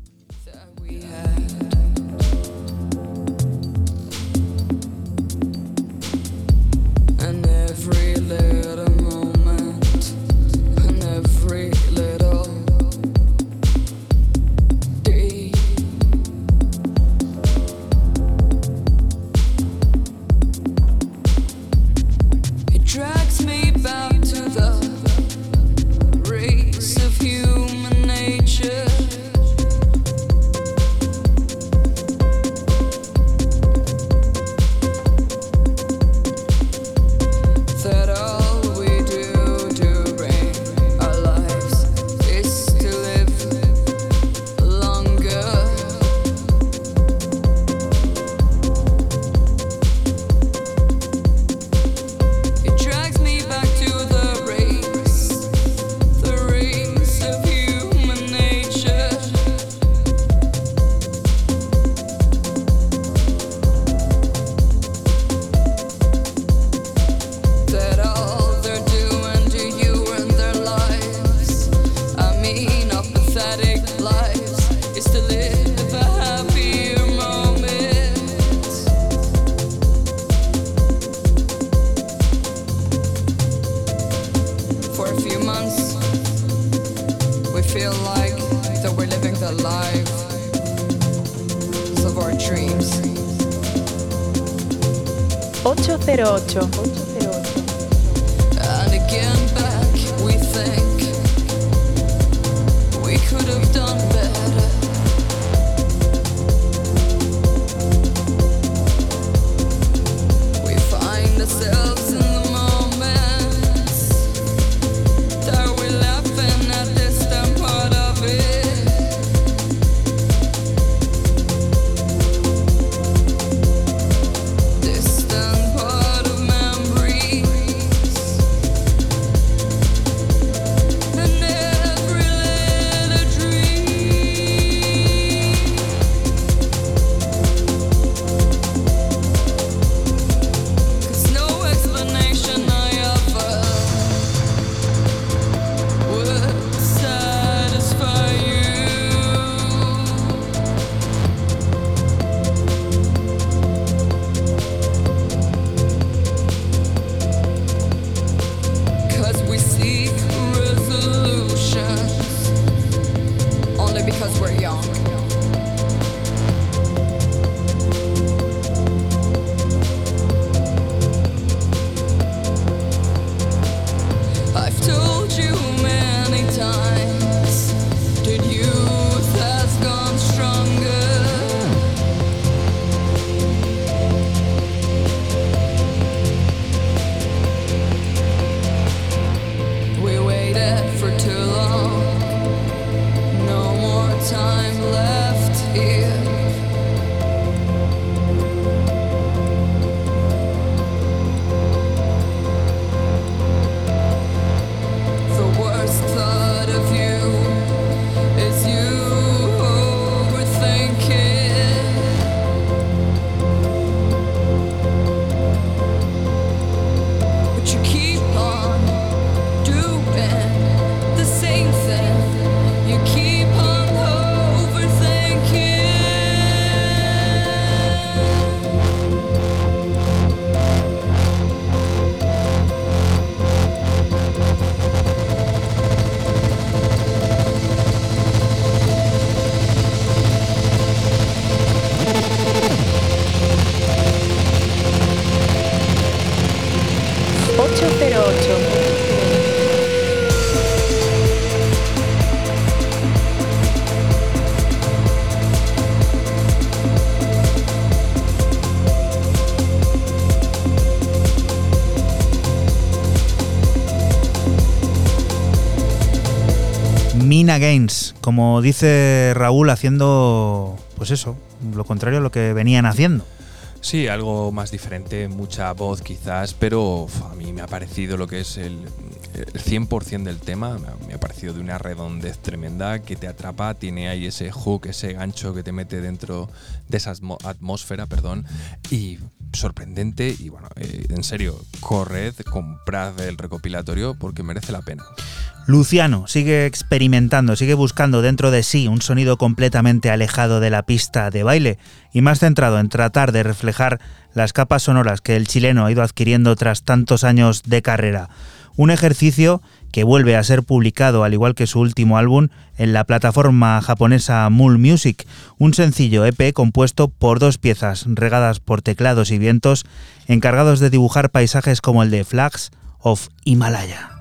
Games, como dice Raúl, haciendo, pues eso, lo contrario a lo que venían haciendo. Sí, algo más diferente, mucha voz quizás, pero a mí me ha parecido lo que es el, el 100% del tema, me ha parecido de una redondez tremenda que te atrapa, tiene ahí ese hook, ese gancho que te mete dentro de esa atmósfera, perdón, y sorprendente y bueno, eh, en serio, corred, comprad el recopilatorio porque merece la pena. Luciano sigue experimentando, sigue buscando dentro de sí un sonido completamente alejado de la pista de baile y más centrado en tratar de reflejar las capas sonoras que el chileno ha ido adquiriendo tras tantos años de carrera. Un ejercicio que vuelve a ser publicado, al igual que su último álbum, en la plataforma japonesa Mul Music, un sencillo EP compuesto por dos piezas regadas por teclados y vientos, encargados de dibujar paisajes como el de Flags of Himalaya.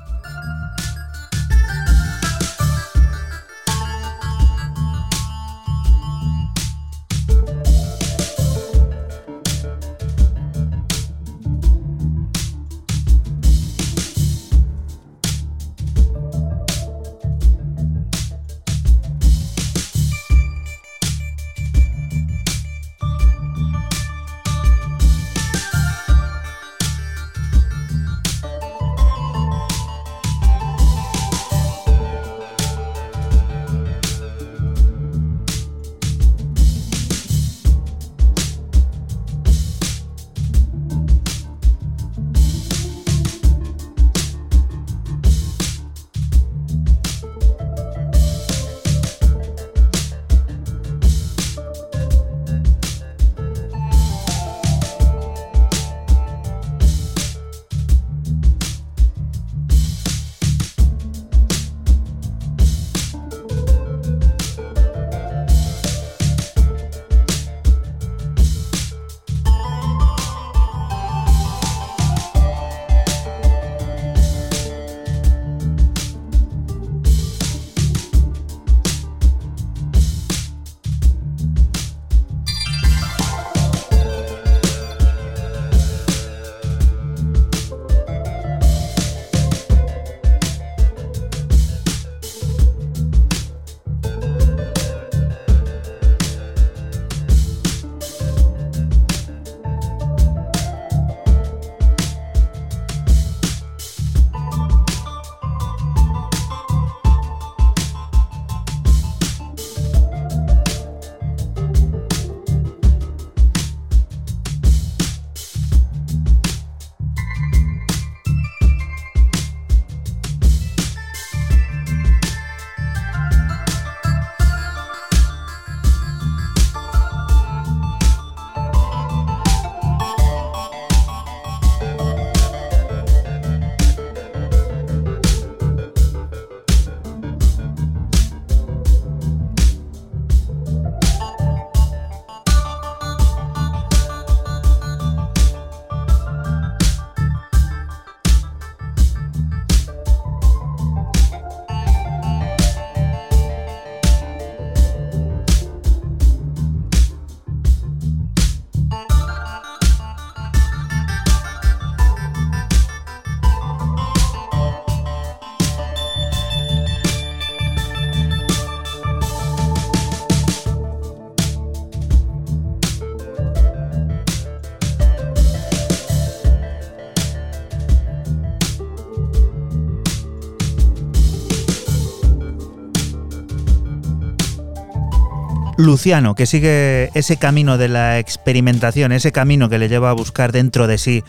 Luciano, que sigue ese camino de la experimentación, ese camino que le lleva a buscar dentro de sí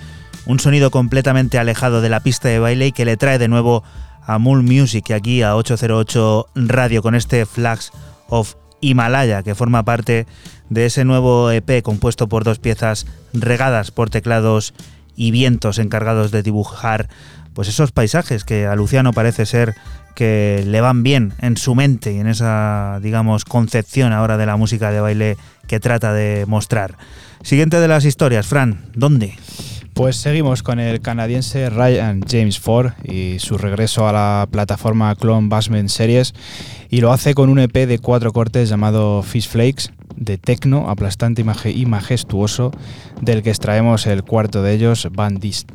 un sonido completamente alejado de la pista de baile y que le trae de nuevo a Moon Music aquí a 808 Radio con este Flags of Himalaya que forma parte de ese nuevo EP compuesto por dos piezas regadas por teclados y vientos encargados de dibujar pues esos paisajes que a Luciano parece ser que le van bien en su mente y en esa, digamos, concepción ahora de la música de baile que trata de mostrar. Siguiente de las historias, Fran, ¿dónde? Pues seguimos con el canadiense Ryan James Ford y su regreso a la plataforma Clone Bassman Series y lo hace con un EP de cuatro cortes llamado Fish Flakes de tecno aplastante y majestuoso del que extraemos el cuarto de ellos, Bandist.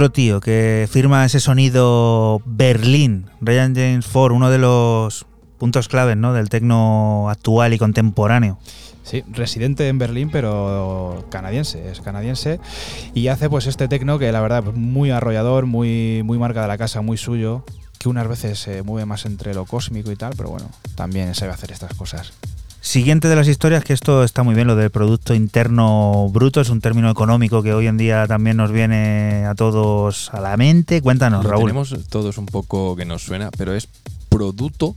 Otro tío que firma ese sonido Berlín, Ryan James Ford, uno de los puntos claves ¿no? del tecno actual y contemporáneo. Sí, residente en Berlín, pero canadiense, es canadiense. Y hace pues este tecno que la verdad muy arrollador, muy, muy marca de la casa, muy suyo, que unas veces se mueve más entre lo cósmico y tal, pero bueno, también sabe hacer estas cosas. Siguiente de las historias, que esto está muy bien, lo del Producto Interno Bruto, es un término económico que hoy en día también nos viene a todos a la mente. Cuéntanos, Lo Raúl. Tenemos todos un poco que nos suena, pero es Producto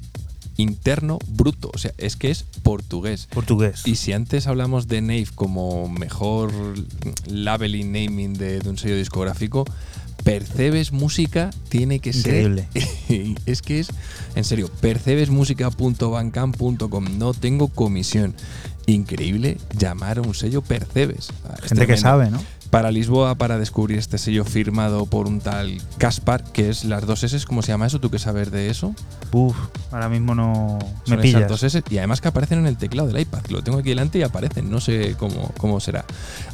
Interno Bruto. O sea, es que es portugués. Portugués. Y si antes hablamos de Nave como mejor labeling naming de, de un sello discográfico, Percebes Música tiene que Increíble. ser. *laughs* es que es, en serio, percebesmusica.bandcamp.com. No tengo comisión. Increíble llamar a un sello Percebes. Ah, Gente que sabe, ¿no? Para Lisboa, para descubrir este sello firmado por un tal Caspar, que es las dos S, ¿cómo se llama eso? ¿Tú qué sabes de eso? Uf, ahora mismo no me Son pillas. esas dos S y además que aparecen en el teclado del iPad. Lo tengo aquí delante y aparecen, no sé cómo, cómo será.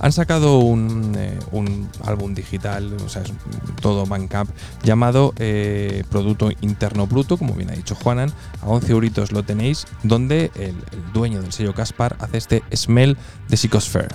Han sacado un, eh, un álbum digital, o sea, es todo Bandcamp, llamado eh, Producto Interno Bruto, como bien ha dicho Juanan. A 11 euritos lo tenéis, donde el, el dueño del sello Caspar hace este Smell de Psychosphere.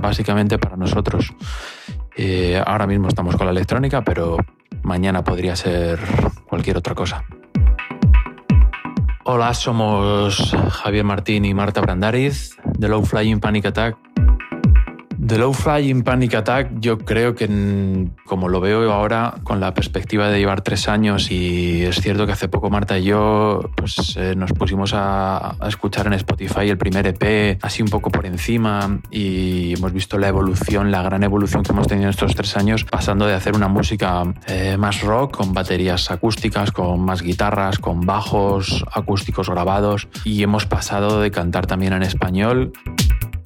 Básicamente para nosotros. Eh, ahora mismo estamos con la electrónica, pero mañana podría ser cualquier otra cosa. Hola, somos Javier Martín y Marta Brandariz de Low Flying Panic Attack. The Low Flying Panic Attack, yo creo que como lo veo ahora con la perspectiva de llevar tres años y es cierto que hace poco Marta y yo pues, eh, nos pusimos a, a escuchar en Spotify el primer EP así un poco por encima y hemos visto la evolución, la gran evolución que hemos tenido en estos tres años pasando de hacer una música eh, más rock con baterías acústicas, con más guitarras, con bajos acústicos grabados y hemos pasado de cantar también en español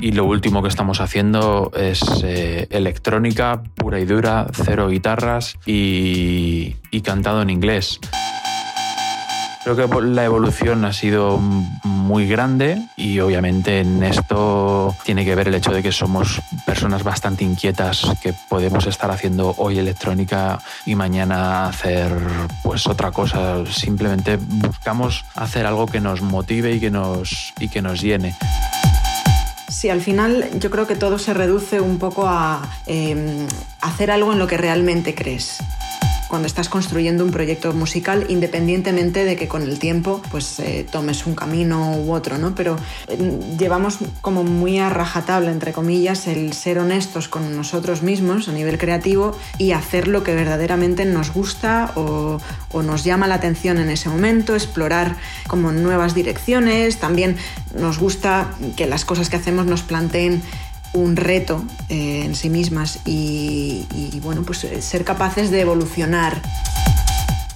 y lo último que estamos haciendo es eh, electrónica pura y dura, cero guitarras y, cantado en inglés. Creo que la evolución ha sido muy grande y obviamente en esto tiene que ver el hecho de que somos personas bastante inquietas que podemos estar haciendo hoy electrónica y mañana hacer pues otra cosa. Simplemente buscamos hacer algo que nos motive y que nos, y que nos llene. Sí, al final yo creo que todo se reduce un poco a eh, hacer algo en lo que realmente crees. Cuando estás construyendo un proyecto musical, independientemente de que con el tiempo pues eh, tomes un camino u otro, ¿no? Pero eh, llevamos como muy a rajatabla, entre comillas, el ser honestos con nosotros mismos a nivel creativo y hacer lo que verdaderamente nos gusta o, o nos llama la atención en ese momento, explorar como nuevas direcciones, también nos gusta que las cosas que hacemos nos planteen un reto eh, en sí mismas y, bueno, pues eh, ser capaces de evolucionar.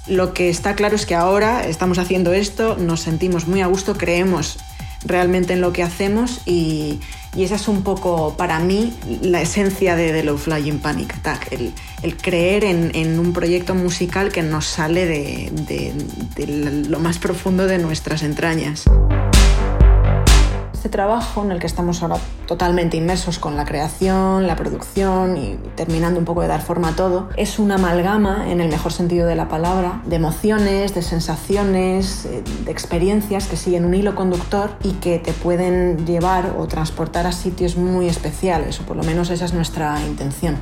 Lo que está claro es que ahora estamos haciendo esto, nos sentimos muy a gusto, creemos realmente en lo que hacemos y, y esa es un poco para mí la esencia de The Low Flying Panic Attack, el, el creer en, en, un proyecto musical que nos sale de, de lo más profundo de nuestras entrañas este trabajo en el que estamos ahora totalmente inmersos con la creación, la producción y terminando un poco de dar forma a todo, es una amalgama, en el mejor sentido de la palabra, de emociones, de sensaciones, eh, de experiencias que siguen un hilo conductor y que te pueden llevar o transportar a sitios muy especiales, o por lo menos esa es nuestra intención.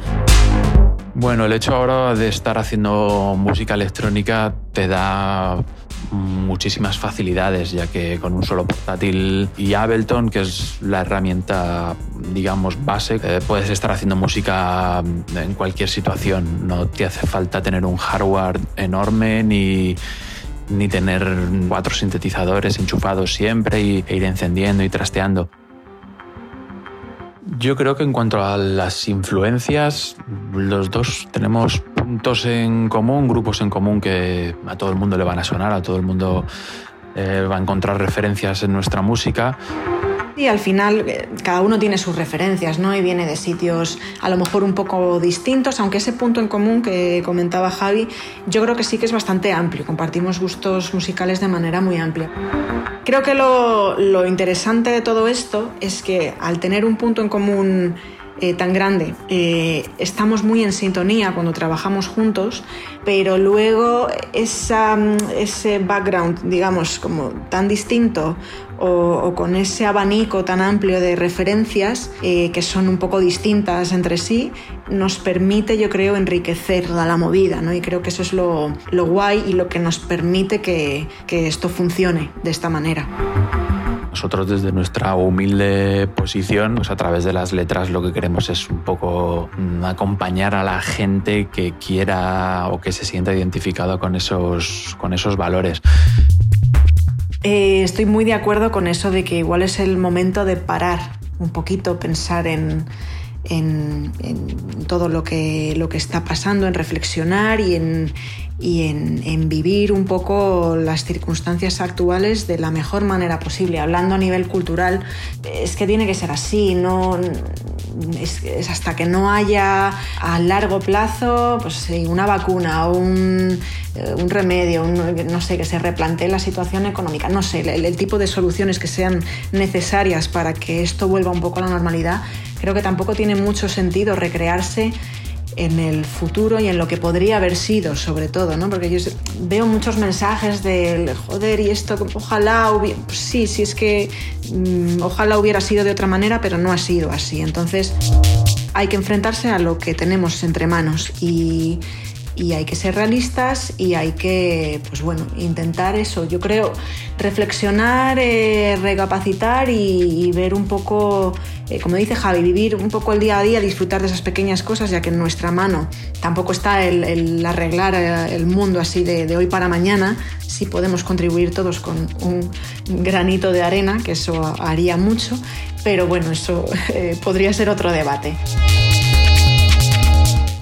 Bueno, el hecho ahora de estar haciendo música electrónica te da muchísimas facilidades, ya que con un solo portátil y Ableton, que es la herramienta, digamos, base, eh, puedes estar haciendo música en cualquier situación. No te hace falta tener un hardware enorme ni ni tener cuatro sintetizadores enchufados siempre y, e ir encendiendo y trasteando. Yo creo que en cuanto a las influencias, los dos tenemos puntos en común, grupos en común que a todo el mundo le van a sonar, a todo el mundo eh, va a encontrar referencias en nuestra música. Y al final eh, cada uno tiene sus referencias, ¿no? Y viene de sitios a lo mejor un poco distintos, aunque ese punto en común que comentaba Javi, yo creo que sí que es bastante amplio, compartimos gustos musicales de manera muy amplia. Creo que lo, lo interesante de todo esto es que al tener un punto en común eh, tan grande. Eh, estamos muy en sintonía cuando trabajamos juntos, pero luego esa, ese background, digamos, como tan distinto o, o, con ese abanico tan amplio de referencias eh, que son un poco distintas entre sí, nos permite, yo creo, enriquecer toda la movida, ¿no? Y creo que eso es lo, lo guay y lo que nos permite que, que esto funcione de esta manera. Nosotros desde nuestra humilde posición, pues a través de las letras lo que queremos es un poco mm, acompañar a la gente que quiera o que se sienta identificado con esos, con esos valores. Eh, estoy muy de acuerdo con eso de que igual es el momento de parar un poquito, pensar en, en, todo lo que, lo que está pasando, en reflexionar y en, y en, vivir un poco las circunstancias actuales de la mejor manera posible. Hablando a nivel cultural, es que tiene que ser así, no, es, hasta que no haya a largo plazo pues, una vacuna o un, un remedio, no sé, que se replantee la situación económica, no sé, el tipo de soluciones que sean necesarias para que esto vuelva un poco a la normalidad, creo que tampoco tiene mucho sentido recrearse en el futuro y en lo que podría haber sido, sobre todo, ¿no? Porque yo veo muchos mensajes del joder y esto, ojalá hubiera. Sí, sí, es que mmm, ojalá hubiera sido de otra manera, pero no ha sido así. Entonces, hay que enfrentarse a lo que tenemos entre manos y, y hay que ser realistas y hay que, pues bueno, intentar eso. Yo creo reflexionar, eh, recapacitar y, ver un poco, eh, como dice Javi, vivir un poco el día a día, disfrutar de esas pequeñas cosas, ya que en nuestra mano tampoco está el, arreglar eh, el mundo así de, hoy para mañana. Si podemos contribuir todos con un granito de arena, que eso haría mucho, pero bueno, eso *laughs* podría ser otro debate.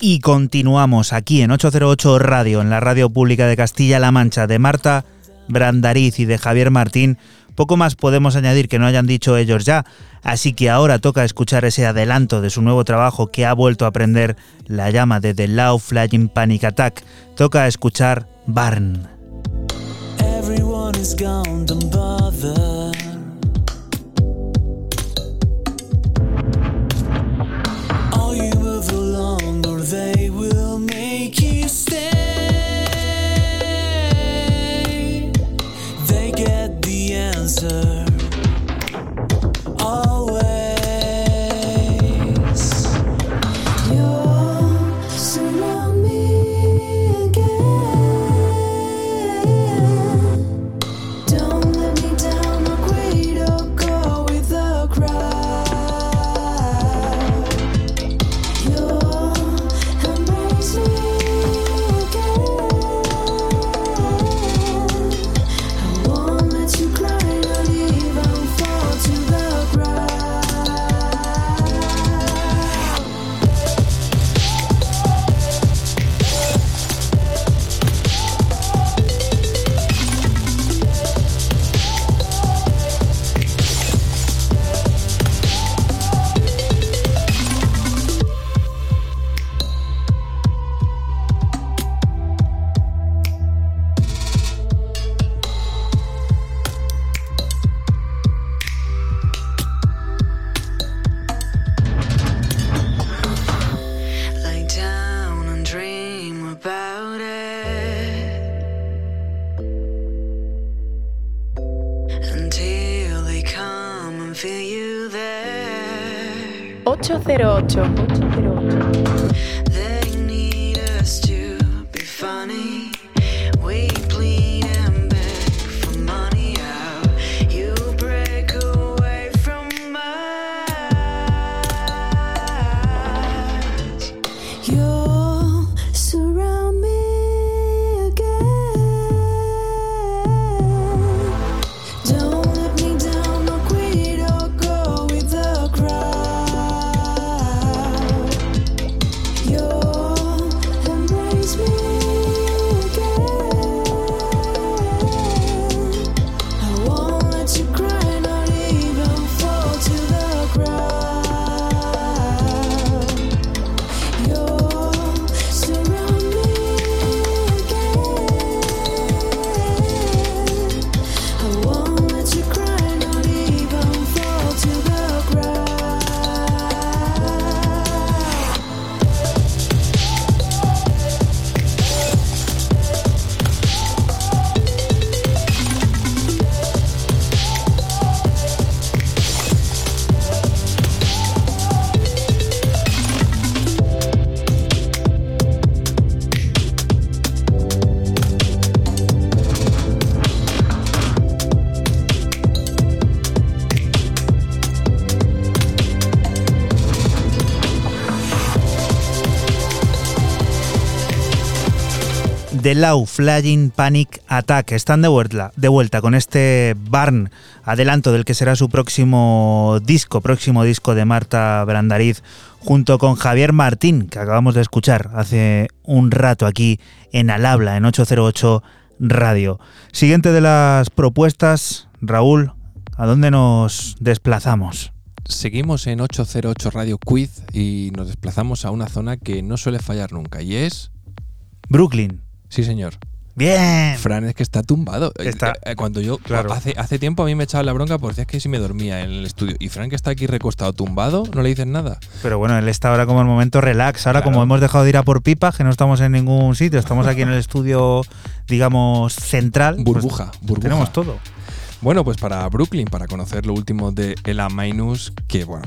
Y continuamos aquí en 808 Radio, en la radio pública de Castilla-La Mancha, de Marta Brandariz y de Javier Martín, Poco más podemos añadir que no hayan dicho ellos ya, así que ahora toca escuchar ese adelanto de su nuevo trabajo que ha vuelto a prender la llama de The Low Flying Panic Attack. Toca escuchar Barn. 808. Flying Panic Attack están de vuelta, de vuelta con este Barn, adelanto del que será su próximo disco, próximo disco de Marta Brandariz, junto con Javier Martín, que acabamos de escuchar hace un rato aquí en Al Habla, en 808 Radio. Siguiente de las propuestas, Raúl, ¿a dónde nos desplazamos? Seguimos en 808 Radio Quiz y nos desplazamos a una zona que no suele fallar nunca y es... Brooklyn. Sí, señor. Bien. Fran es que está tumbado. Está- Eh, Cuando yo claro. hace, hace tiempo a mí me echaba la bronca porque es que si me dormía en el estudio. Y Fran que está aquí recostado tumbado, no le dices nada. Pero bueno, él está ahora como en momento relax. Ahora, Claro. como hemos dejado de ir a por pipa, que no estamos en ningún sitio, estamos aquí en el estudio, digamos, central. pues Burbuja, burbuja. Tenemos todo. Bueno, pues para Brooklyn, para conocer lo último de Ella Minus, que bueno,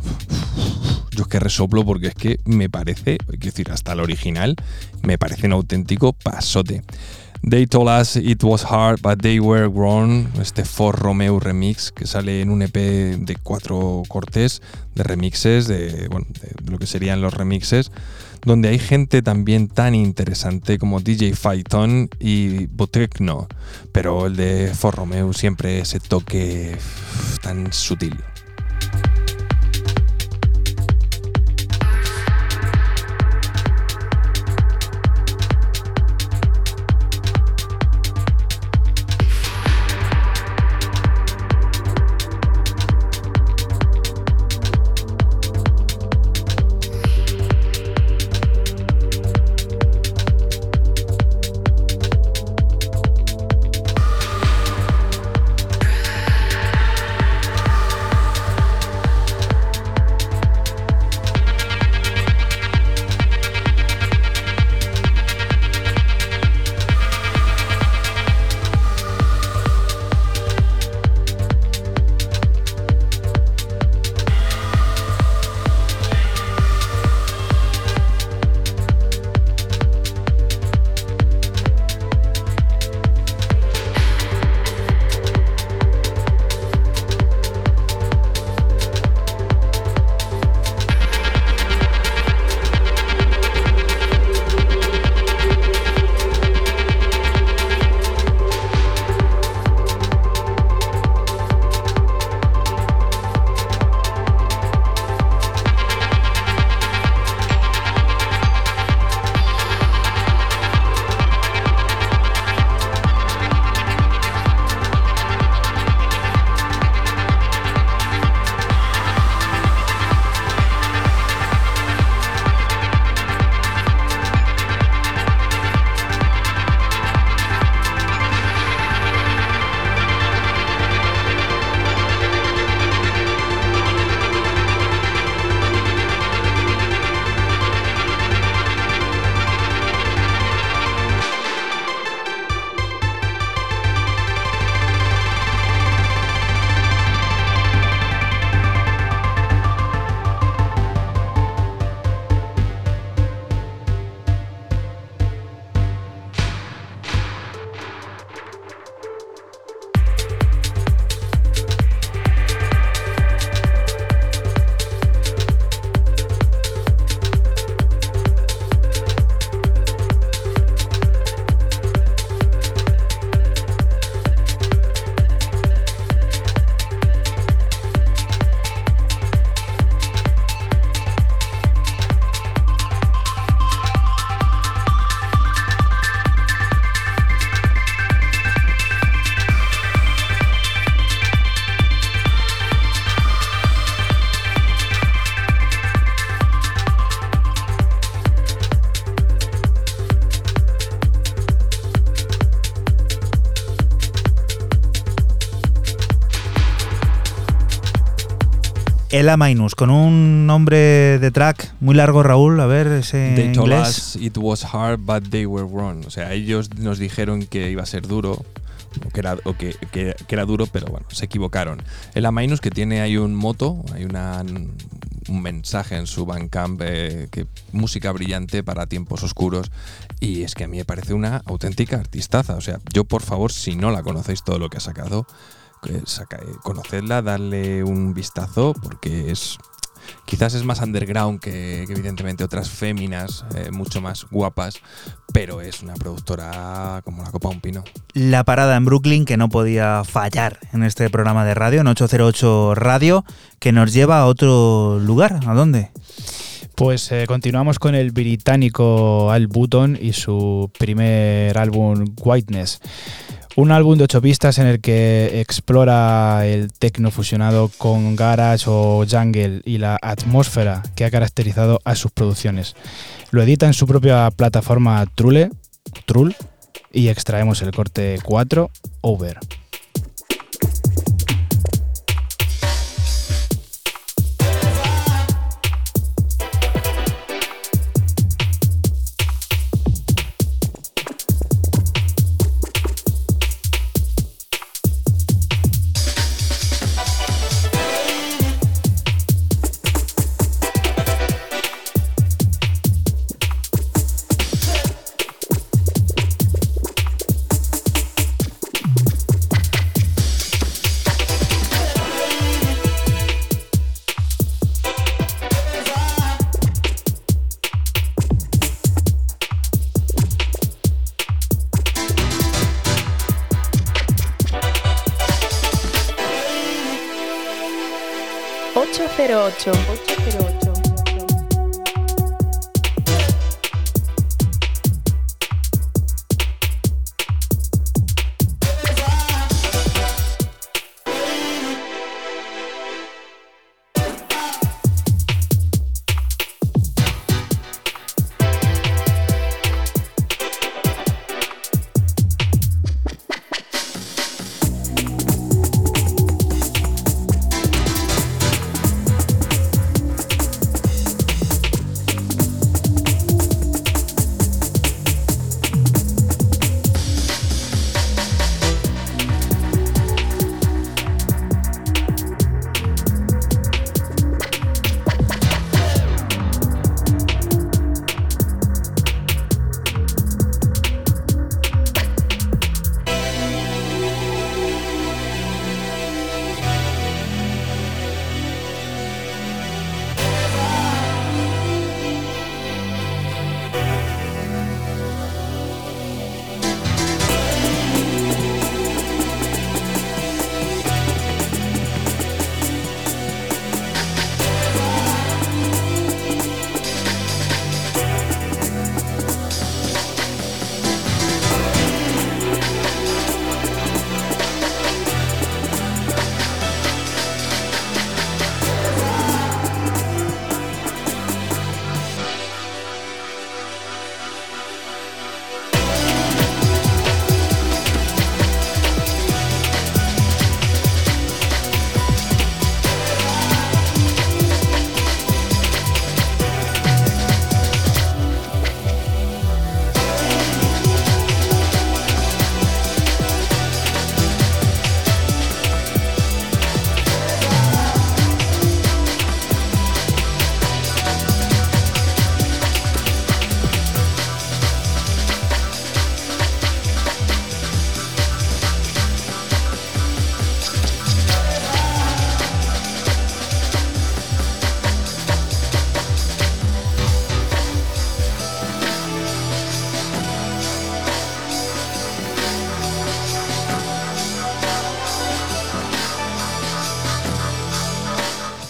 yo es que resoplo porque es que me parece, hay que decir, hasta el original, me parece un auténtico pasote. They told us it was hard, but they were grown. Este For Romeo remix que sale en un EP de cuatro cortes de remixes, de, bueno, de lo que serían los remixes, donde hay gente también tan interesante como DJ Phaeton y Botecno, pero el de For Romeo siempre ese toque tan sutil. Ella Minus, con un nombre de track muy largo, Raúl, a ver, ese They told inglés. us it was hard, but they were wrong. O sea, ellos nos dijeron que iba a ser duro, o que era, o que, que- que era duro, pero bueno, se equivocaron. El Amainus que tiene ahí un moto, hay una, un mensaje en su Bandcamp, eh, que música brillante para tiempos oscuros. Y es que a mí me parece una auténtica artistaza. O sea, yo por favor, si no la conocéis todo lo que ha sacado, saca- eh, conocedla, darle un vistazo, porque es Quizás es más underground que, que evidentemente otras féminas, eh, mucho más guapas, pero es una productora como la copa de un pino. La parada en Brooklyn que no podía fallar en este programa de radio, en 808 Radio, que nos lleva a otro lugar. ¿A dónde? Pues eh, continuamos con el británico Al Button y su primer álbum Whiteness. Un álbum de ocho pistas en el que explora el techno fusionado con garage o jungle y la atmósfera que ha caracterizado a sus producciones. Lo edita en su propia plataforma Trule, Trull, y extraemos el corte 4, Over.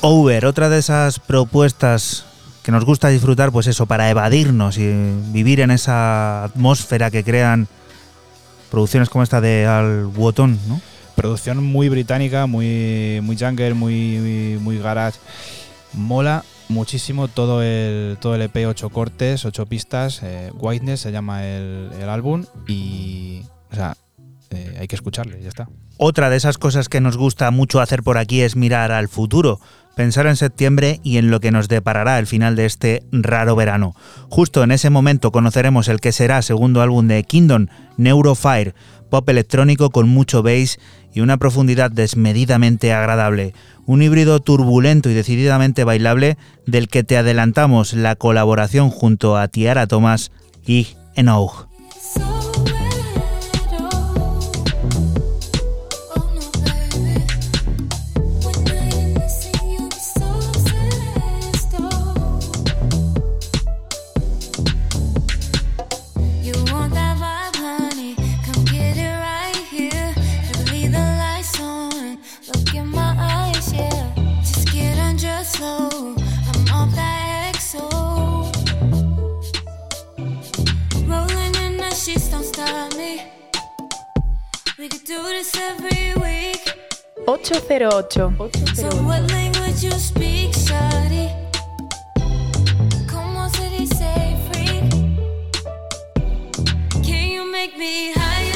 Over, otra de esas propuestas que nos gusta disfrutar, pues eso, para evadirnos y vivir en esa atmósfera que crean producciones como esta de Al Wotton, ¿no? Producción muy británica, muy, muy jungle, muy, muy garage. Mola muchísimo todo el, todo el EP, 8 cortes, 8 pistas. eh, Whiteness se llama el, el álbum y. O sea, eh, hay que escucharle, ya está. Otra de esas cosas que nos gusta mucho hacer por aquí es mirar al futuro. Pensar en septiembre y en lo que nos deparará el final de este raro verano. Justo en ese momento conoceremos el que será segundo álbum de Kingdom, Neurofire, pop electrónico con mucho bass y una profundidad desmedidamente agradable. Un híbrido turbulento y decididamente bailable del que te adelantamos la colaboración junto a Tiara Thomas y Enough. 808. 808. ¿Cómo se dice freak? Can you make me higher?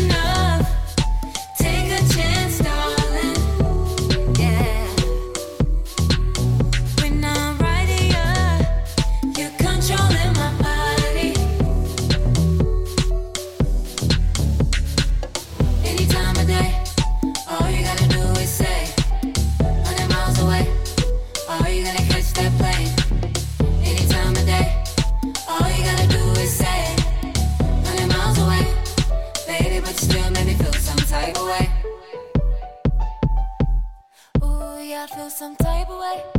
I feel some type of way.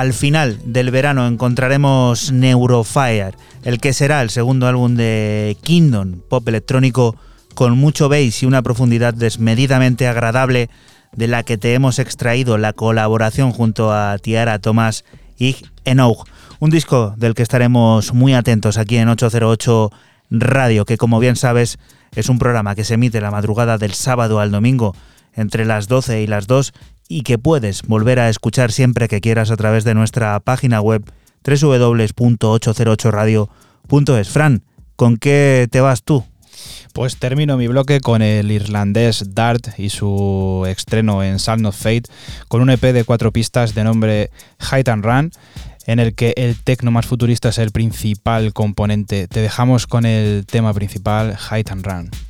Al final del verano encontraremos Neurofire, el que será el segundo álbum de Kingdom, pop electrónico con mucho bass y una profundidad desmedidamente agradable de la que te hemos extraído la colaboración junto a Tiara Thomas y Enough, un disco del que estaremos muy atentos aquí en 808 Radio, que como bien sabes es un programa que se emite la madrugada del sábado al domingo entre las 12 y las 2 y que puedes volver a escuchar siempre que quieras a través de nuestra página web www.808radio.es. Fran, ¿con qué te vas tú? Pues termino mi bloque con el irlandés Dart y su estreno en Sound of Fate con un EP de cuatro pistas de nombre Height and Run en el que el tecno más futurista es el principal componente. Te dejamos con el tema principal Height and Run.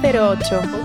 808.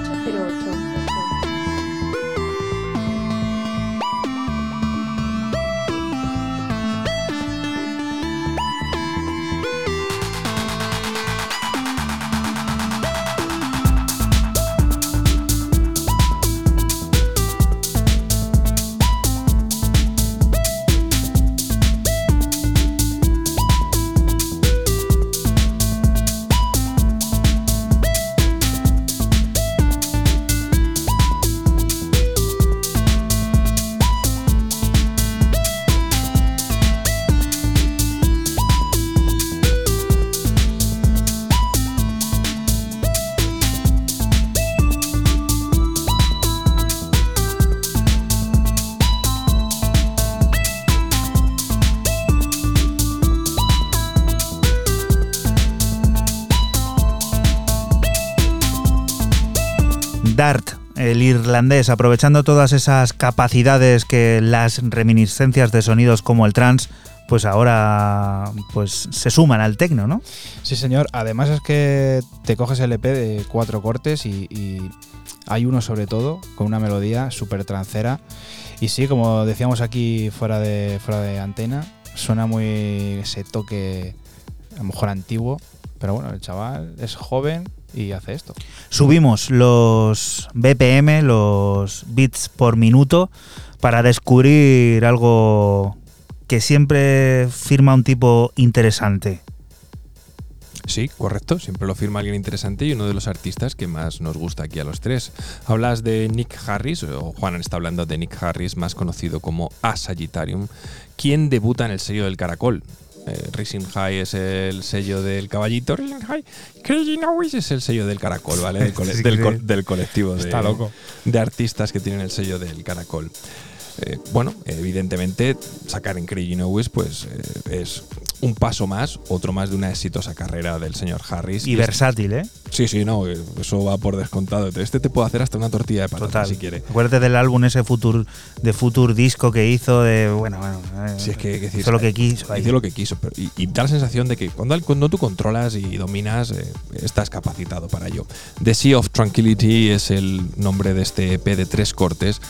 Irlandés, aprovechando todas esas capacidades que las reminiscencias de sonidos como el trance, pues ahora pues se suman al tecno, ¿no? Sí, señor. Además es que te coges el EP de cuatro cortes y, y hay uno sobre todo con una melodía súper trancera. Y sí, como decíamos aquí fuera de, fuera de antena, suena muy ese toque a lo mejor antiguo. Pero bueno, el chaval es joven y hace esto. Subimos los BPM, los bits por minuto, para descubrir algo que siempre firma un tipo interesante. Sí, correcto, siempre lo firma alguien interesante y uno de los artistas que más nos gusta aquí a los tres. Hablas de Nick Harris, o Juan está hablando de Nick Harris, más conocido como A Sagittarium, quien debuta en el sello del Caracol. Eh, Racing High es el sello del caballito, Racing High, Crazy Noise es el sello del Caracol, ¿vale? Del, cole- *laughs* Sí, del sí. co- del colectivo de, Está loco. de artistas que tienen el sello del Caracol. Eh, bueno, evidentemente sacar en Crazy Noise pues eh, es un paso más, otro más de una exitosa carrera del señor Harris. Y versátil, ¿eh? Sí, sí, no, eh, eso va por descontado. Este te puede hacer hasta una tortilla de patata Total. si quiere. Acuérdate del álbum ese Future, de Future Disco que hizo de. Bueno, bueno. Si es que, que hizo lo que quiso. ahí. Hizo lo que quiso. pero- y, y da la sensación de que cuando, cuando tú controlas y dominas, eh, estás capacitado para ello. The Sea of Tranquility es el nombre de este EP de tres cortes,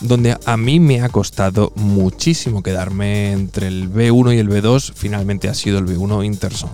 donde a mí me ha costado muchísimo quedarme entre el B1 y el B2. Finalmente ha sido el B1 Interson.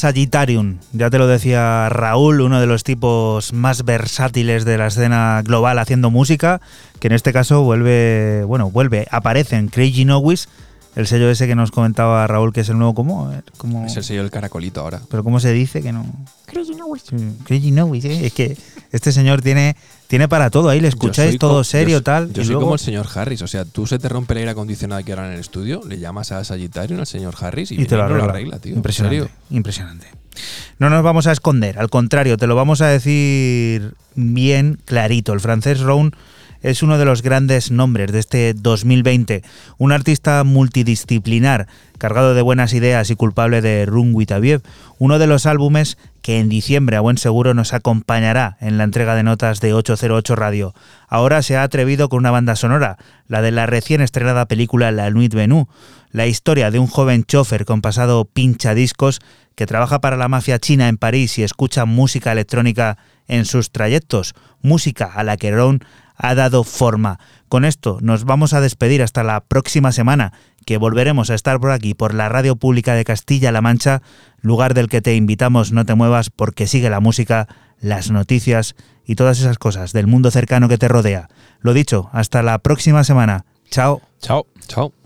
Sagittarium. Ya te lo decía Raúl, uno de los tipos más versátiles de la escena global haciendo música, que en este caso vuelve, bueno, vuelve, aparece en Crazy Nowis, el sello ese que nos comentaba Raúl, que es el nuevo, ¿cómo? ¿Cómo? Es el sello del caracolito ahora. Pero ¿cómo se dice que no? Crazy Nowis. Crazy Nowis, ¿eh? Es que este señor tiene, tiene para todo, ahí le escucháis todo serio, yo, tal. Yo y soy luego- como el señor Harris. O sea, tú se te rompe el aire acondicionado aquí ahora en el estudio, le llamas a Sagittarium, al señor Harris, y, y te lo arregla. tío. ¿En Impresionante, impresionante. No nos vamos a esconder, al contrario, te lo vamos a decir bien clarito. El francés Round es uno de los grandes nombres de este 2020, un artista multidisciplinar, cargado de buenas ideas y culpable de Run Witaviev, uno de los álbumes que en diciembre a buen seguro nos acompañará en la entrega de notas de 808 Radio. Ahora se ha atrevido con una banda sonora, la de la recién estrenada película La Nuit Venue, la historia de un joven chofer con pasado pincha discos que trabaja para la mafia china en París y escucha música electrónica en sus trayectos, música a la que Ron ha dado forma. Con esto nos vamos a despedir hasta la próxima semana, que volveremos a estar por aquí, por la Radio Pública de Castilla-La Mancha, lugar del que te invitamos no te muevas porque sigue la música, las noticias y todas esas cosas del mundo cercano que te rodea. Lo dicho, hasta la próxima semana. Chao. Chao. Chao.